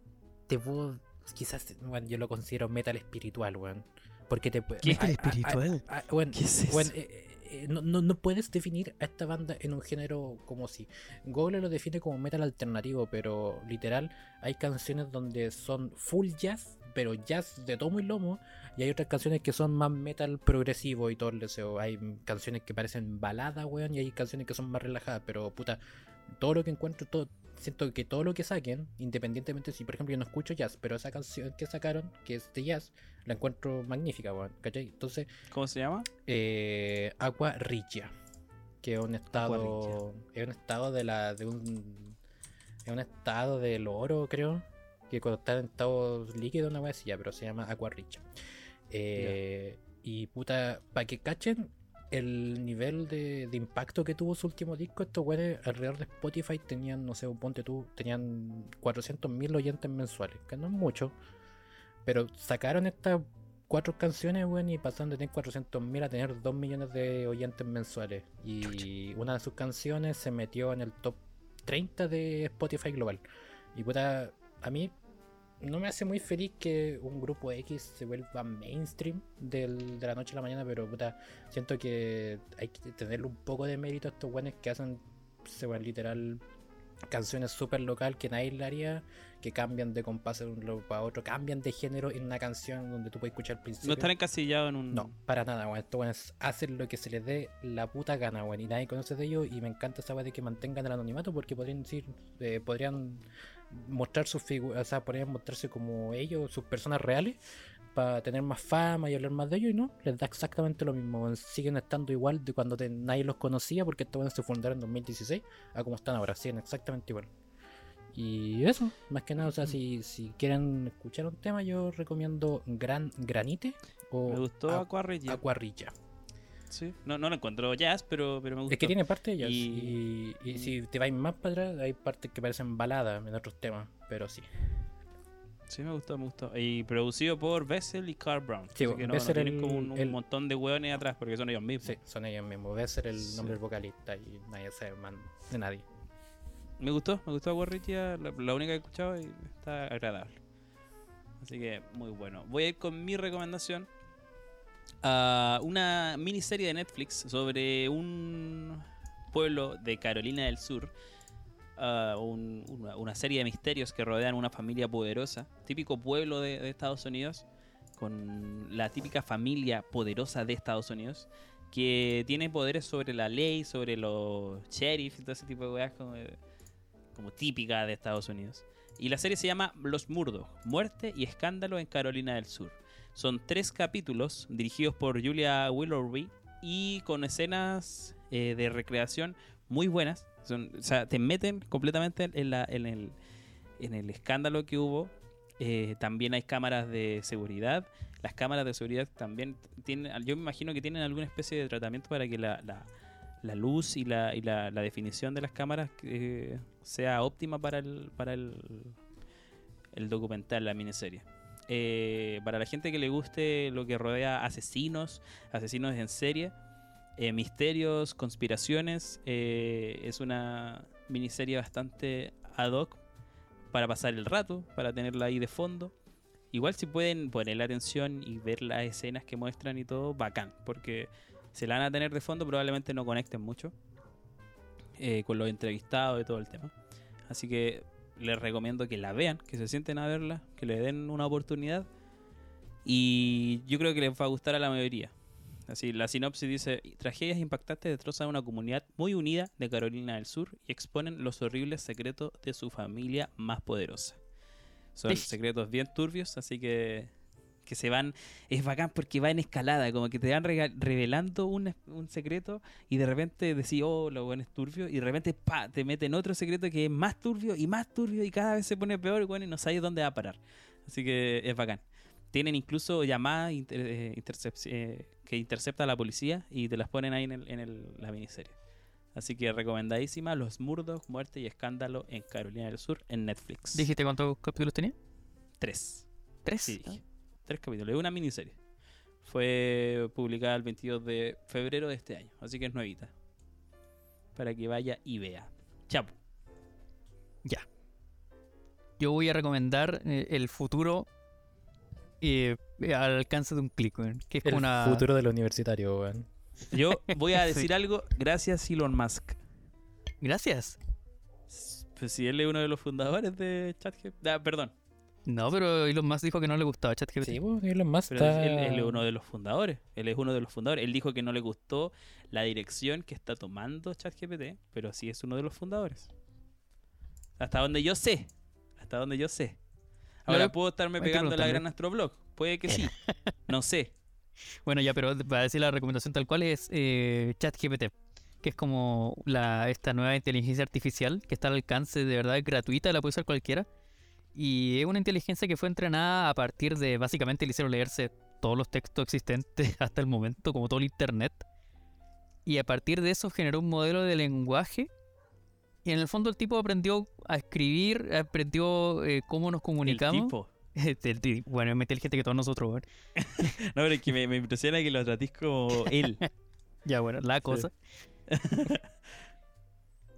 te puedo. Quizás, bueno, yo lo considero metal espiritual, weón. Porque te puede. Metal espiritual. ah, weón, ¿Qué es eso? eh, eh, eh, no, no, no puedes definir a esta banda en un género como si. Google lo define como metal alternativo, pero literal, hay canciones donde son full jazz, pero jazz de tomo y lomo. Y hay otras canciones que son más metal progresivo y todo el deseo. Hay canciones que parecen baladas, weón, y hay canciones que son más relajadas, pero puta, todo lo que encuentro, todo, siento que todo lo que saquen, independientemente si por ejemplo yo no escucho jazz, pero esa canción que sacaron, que es de jazz, la encuentro magnífica, weón, ¿cachai? Entonces, ¿Cómo se llama? eh, Agua Rigia, que es un estado, es un estado de la, de un, es un estado del oro, creo, que cuando está en estado líquido una vez ya, pero se llama Agua Rigia. Eh, y puta, para que cachen el nivel de, de impacto que tuvo su último disco, estos güeyes alrededor de Spotify tenían, no sé, ponte tú, tenían 400.000 oyentes mensuales, que no es mucho, pero sacaron estas cuatro canciones, weón, y pasaron de tener 400.000 a tener 2 millones de oyentes mensuales. Y una de sus canciones se metió en el top 30 de Spotify global. Y puta, a mí no me hace muy feliz que un grupo X se vuelva mainstream del- de la noche a la mañana, pero puta, siento que hay que tenerle un poco de mérito a estos buenos que hacen, se van literal, canciones súper local que nadie le haría, que cambian de compás de un lado para otro, cambian de género en una canción donde tú puedes escuchar al principio. No estar encasillado en un... No, para nada, weón. Estos weones hacen lo que se les dé la puta gana, weón. Y nadie conoce de ellos. Y me encanta esa weá de que mantengan el anonimato porque podrían decir, eh, podrían mostrar sus figuras, o sea, podrían mostrarse como ellos, sus personas reales, para tener más fama y hablar más de ellos. Y no, les da exactamente lo mismo. Siguen estando igual de cuando te- nadie los conocía porque estos se fundaron en 2016 a como están ahora. Siguen exactamente igual. Y eso, más que nada, o sea, si, si quieren escuchar un tema, yo recomiendo Gran Granite o Me gustó Aqu- Aquarilla. Sí. No, no lo encuentro jazz, pero, pero me gustó. Es que tiene partes de ellas. Y- Y, y si te vais más para atrás, hay partes que parecen baladas en otros temas, pero sí. Sí, me gustó, me gustó. Y producido por Bessel y Carl Brown. Sí, Así que no, no Bessel tienen el- como un, un el- montón de hueones atrás porque son ellos mismos. Sí, son ellos mismos. Ser el Sí. nombre del vocalista y nadie sabe más de nadie. Me gustó, me gustó Aquarilla, la, la única que he escuchado y está agradable. Así que muy bueno. Voy a ir con mi recomendación a una miniserie de Netflix sobre un pueblo de Carolina del Sur. ah, un- una, serie de misterios que rodean una familia poderosa, típico pueblo de, Estados Unidos, con la típica familia poderosa de Estados Unidos, que tiene poderes sobre la ley, sobre los sheriffs y todo ese tipo de weas como, como típica de Estados Unidos. Y la serie se llama Los Murdoch, Muerte y Escándalo en Carolina del Sur. Son tres capítulos dirigidos por Julia Willoughby y con escenas eh, de recreación muy buenas. O sea, te meten completamente en, el, escándalo que hubo, eh, también hay cámaras de seguridad. Las cámaras de seguridad también tienen, yo me imagino que tienen alguna especie de tratamiento para que la, la- luz y, la, y la, definición de las cámaras eh, sea óptima para el, para el documental, la miniserie. Eh, para la gente que le guste lo que rodea asesinos, asesinos en serie, eh, misterios, conspiraciones, eh, es una miniserie bastante ad hoc para pasar el rato, para tenerla ahí de fondo. Igual si pueden ponerle atención y ver las escenas que muestran y todo, bacán, porque se la van a tener de fondo, probablemente no conecten mucho con los entrevistados y todo el tema. Así que les recomiendo que la vean, que se sienten a verla, que le den una oportunidad. Y yo creo que les va a gustar a la mayoría. Así, la sinopsis dice, tragedias impactantes destrozan una comunidad muy unida de Carolina del Sur y exponen los horribles secretos de su familia más poderosa. Son secretos bien turbios, así que que se van, es bacán porque va en escalada, como que te van revelando un, un secreto y de repente decís, oh, lo bueno es turbio, y de repente pa, te meten otro secreto que es más turbio y más turbio y cada vez se pone peor, bueno, y no sabes dónde va a parar. Así que es bacán. Tienen incluso llamadas inter- eh, intercep- eh, que intercepta a la policía y te las ponen ahí en, el- en el- la miniserie. Así que recomendadísima Los Murdos, Muerte y Escándalo en Carolina del Sur en Netflix. ¿Dijiste cuántos capítulos tenía? tres. ¿Tres? Sí, dije. Tres capítulos. Es una miniserie. Fue publicada el 22 de febrero de este año. Así que es nuevita. Para que vaya y vea. Chapo. Yo voy a recomendar eh, el futuro eh, al alcance de un clic, que es El una... futuro del universitario, weón. Yo voy a Sí. decir algo. Gracias Elon Musk. Gracias. Pues si él es uno de los fundadores de ChatGPT. Ah, perdón. No, pero Elon Musk dijo que no le gustaba ChatGPT. Sí, pues, Elon Musk Pero está... él, él es uno de los fundadores. Él es uno de los fundadores. Él dijo que no le gustó la dirección que está tomando ChatGPT. Pero sí es uno de los fundadores. Hasta donde yo sé. Hasta donde yo sé. Ahora puedo estarme pegando la gran astroblog. Puede que sí. No sé. Bueno, ya, pero para decir la recomendación tal cual es eh, ChatGPT, que es como la, esta nueva inteligencia artificial que está al alcance de verdad es gratuita, la puede usar cualquiera. Y es una inteligencia que fue entrenada a partir de, básicamente le hicieron leerse todos los textos existentes hasta el momento, como todo el internet. Y a partir de eso generó un modelo de lenguaje. Y en el fondo el tipo aprendió a escribir, aprendió eh, cómo nos comunicamos. tipo. El ti- bueno, es más inteligente que todos nosotros, weón. No, pero es que me, me impresiona que lo tratís como él. Ya, bueno, la cosa.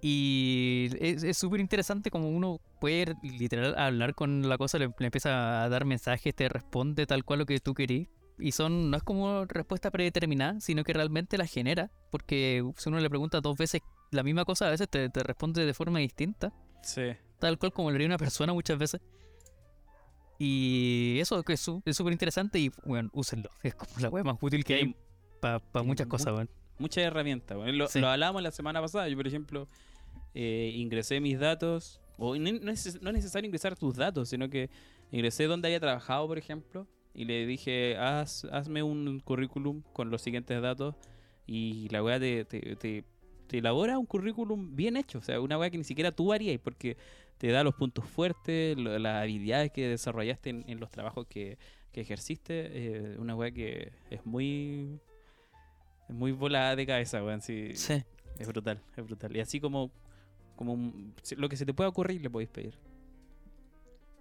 Y es súper interesante como uno puede literal hablar con la cosa, le, le empieza a dar mensajes, te responde tal cual lo que tú querís. Y son, no es como respuesta predeterminada, sino que realmente la genera. Porque si uno le pregunta dos veces la misma cosa, a veces te, te responde de forma distinta. Sí. Tal cual como lo haría una persona muchas veces. Y eso que es súper interesante y, bueno, úsenlo. Es como la wea más útil que Que hay para muchas mu- cosas, weón. muchas herramientas. bueno, lo, Sí. lo hablamos la semana pasada. Yo, por ejemplo, eh, ingresé mis datos. O no, es, no es necesario ingresar tus datos, sino que ingresé donde haya trabajado, por ejemplo. Y le dije, Haz, hazme un currículum con los siguientes datos. Y la weá te, te, te- te elabora un currículum bien hecho. O sea, una weá que ni siquiera tú harías. Porque te da los puntos fuertes, lo- las habilidades que desarrollaste en, en los trabajos que, que ejerciste. eh, una weá que es muy. Es muy volada de cabeza, weón. Sí, Sí. Es brutal, es brutal. Y así como. Como un- lo que se te pueda ocurrir, le podéis pedir.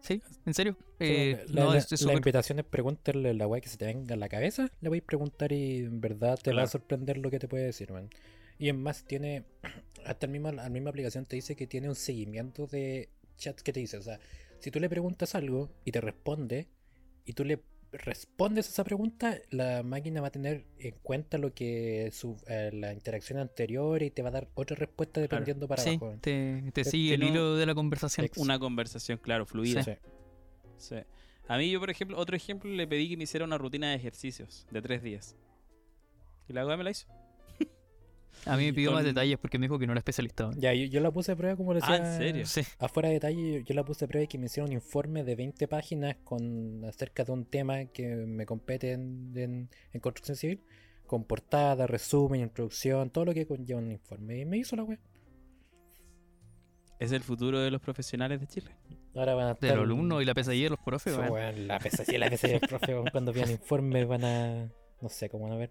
Sí, en serio. Sí, Eh, la, no, la- es- la invitación es pregúntale la weá que se te venga a la cabeza, le voy a preguntar y en verdad te va a sorprender lo que te puede decir, man. Y en más tiene, hasta el mismo, la misma aplicación te dice que tiene un seguimiento de chats que te dice, o sea, si tú le preguntas algo y te responde y tú le respondes a esa pregunta, la máquina va a tener en cuenta lo que su, eh, la interacción anterior y te va a dar otra respuesta dependiendo para sí, abajo. te, sigue el no- hilo de la conversación. Ex- Una conversación, claro, fluida. Sí. Sí. A mí, yo, por ejemplo, otro ejemplo, le pedí que me hiciera una rutina de ejercicios de tres días. Y la weá me la hizo. A mí me pidió más detalles porque me dijo que no era especialista. Ya, yo, yo la puse a prueba como le Ah, decía. ¿en serio? Sí, Afuera de detalle, yo, yo la puse a prueba y que me hicieron un informe de 20 páginas con acerca de un tema que me compete en, en- en construcción civil, con portada, resumen, introducción, todo lo que conlleva un informe. Y me hizo la web. Es el futuro de los profesionales de Chile. Ahora van a De estar. los alumnos y la pesadilla de los profes, Sí, weón, la pesadilla, la pesadilla del profe, weón, cuando vean informes van a. No sé cómo van a ver.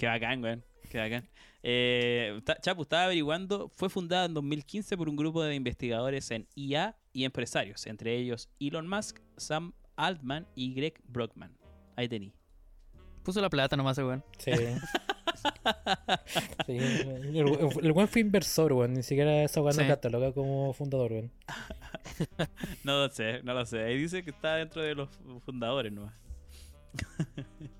Qué bacán, weón. Qué bacán. Eh, Chapu, estaba averiguando, fue fundada en 2015 por un grupo de investigadores en IA y empresarios, entre ellos Elon Musk, Sam Altman y Greg Brockman. Ahí tení. Puso la plata nomás, weón. Sí. sí el, weón fue inversor, weón. Ni siquiera esa weón no Sí. cataloga como fundador, weón. No lo sé, no lo sé. Ahí dice que está dentro de los fundadores nomás.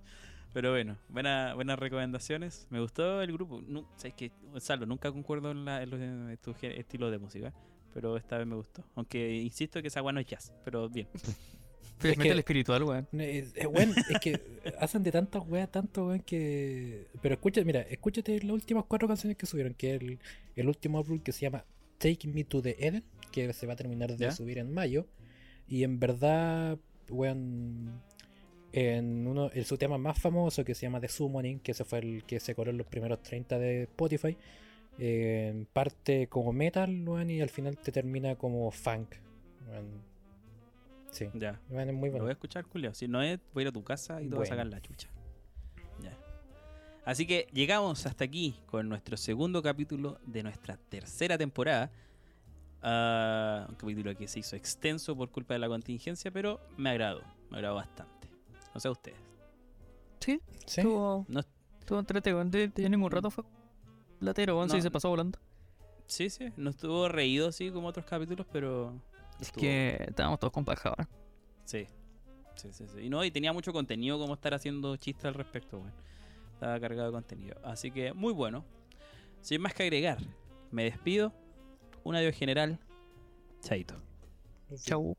Pero bueno, buena, buenas recomendaciones. Me gustó el grupo. No, sabes que, Gonzalo, nunca concuerdo en, la, en los en tu estilo de música. Pero esta vez me gustó. Aunque insisto que esa weá no es jazz. Pero bien. Pero Es mete que- el espiritual, weón. Eh, eh, weón, es que hacen de tantas weas, tanto weón que. Pero escucha, mira, escúchate las últimas cuatro canciones que subieron, que es el, el último álbum que se llama Take Me to the Eden, que se va a terminar de ¿Ya? subir en mayo. Y en verdad, weón, en uno, en su tema más famoso que se llama The Summoning, que ese fue el que se coló en los primeros 30 de Spotify, eh, parte como metal, weón, y al final te termina como funk. Sí, Ya. es muy Lo bueno. voy a escuchar, Julio. Si no es, voy a ir a tu casa y te voy a sacar Bueno. la chucha. Ya. Así que llegamos hasta aquí con nuestro segundo capítulo de nuestra tercera temporada. Ah, un capítulo que se hizo extenso por culpa de la contingencia, pero me agradó. Me agradó bastante. No sé ustedes. Sí, Sí. estuvo, No- estuvo entrete, de ningún rato fue latero, weón. No. Sí, se pasó volando. Sí, sí. No estuvo reído así como otros capítulos, pero. Es estuvo- que estábamos todos con paja, weón. Sí. Sí, sí, sí. Y no, y tenía mucho contenido como estar haciendo chistes al respecto, weón. Estaba cargado de contenido. Así que muy bueno. Sin más que agregar, me despido. Un adiós general. Chaito. Chau.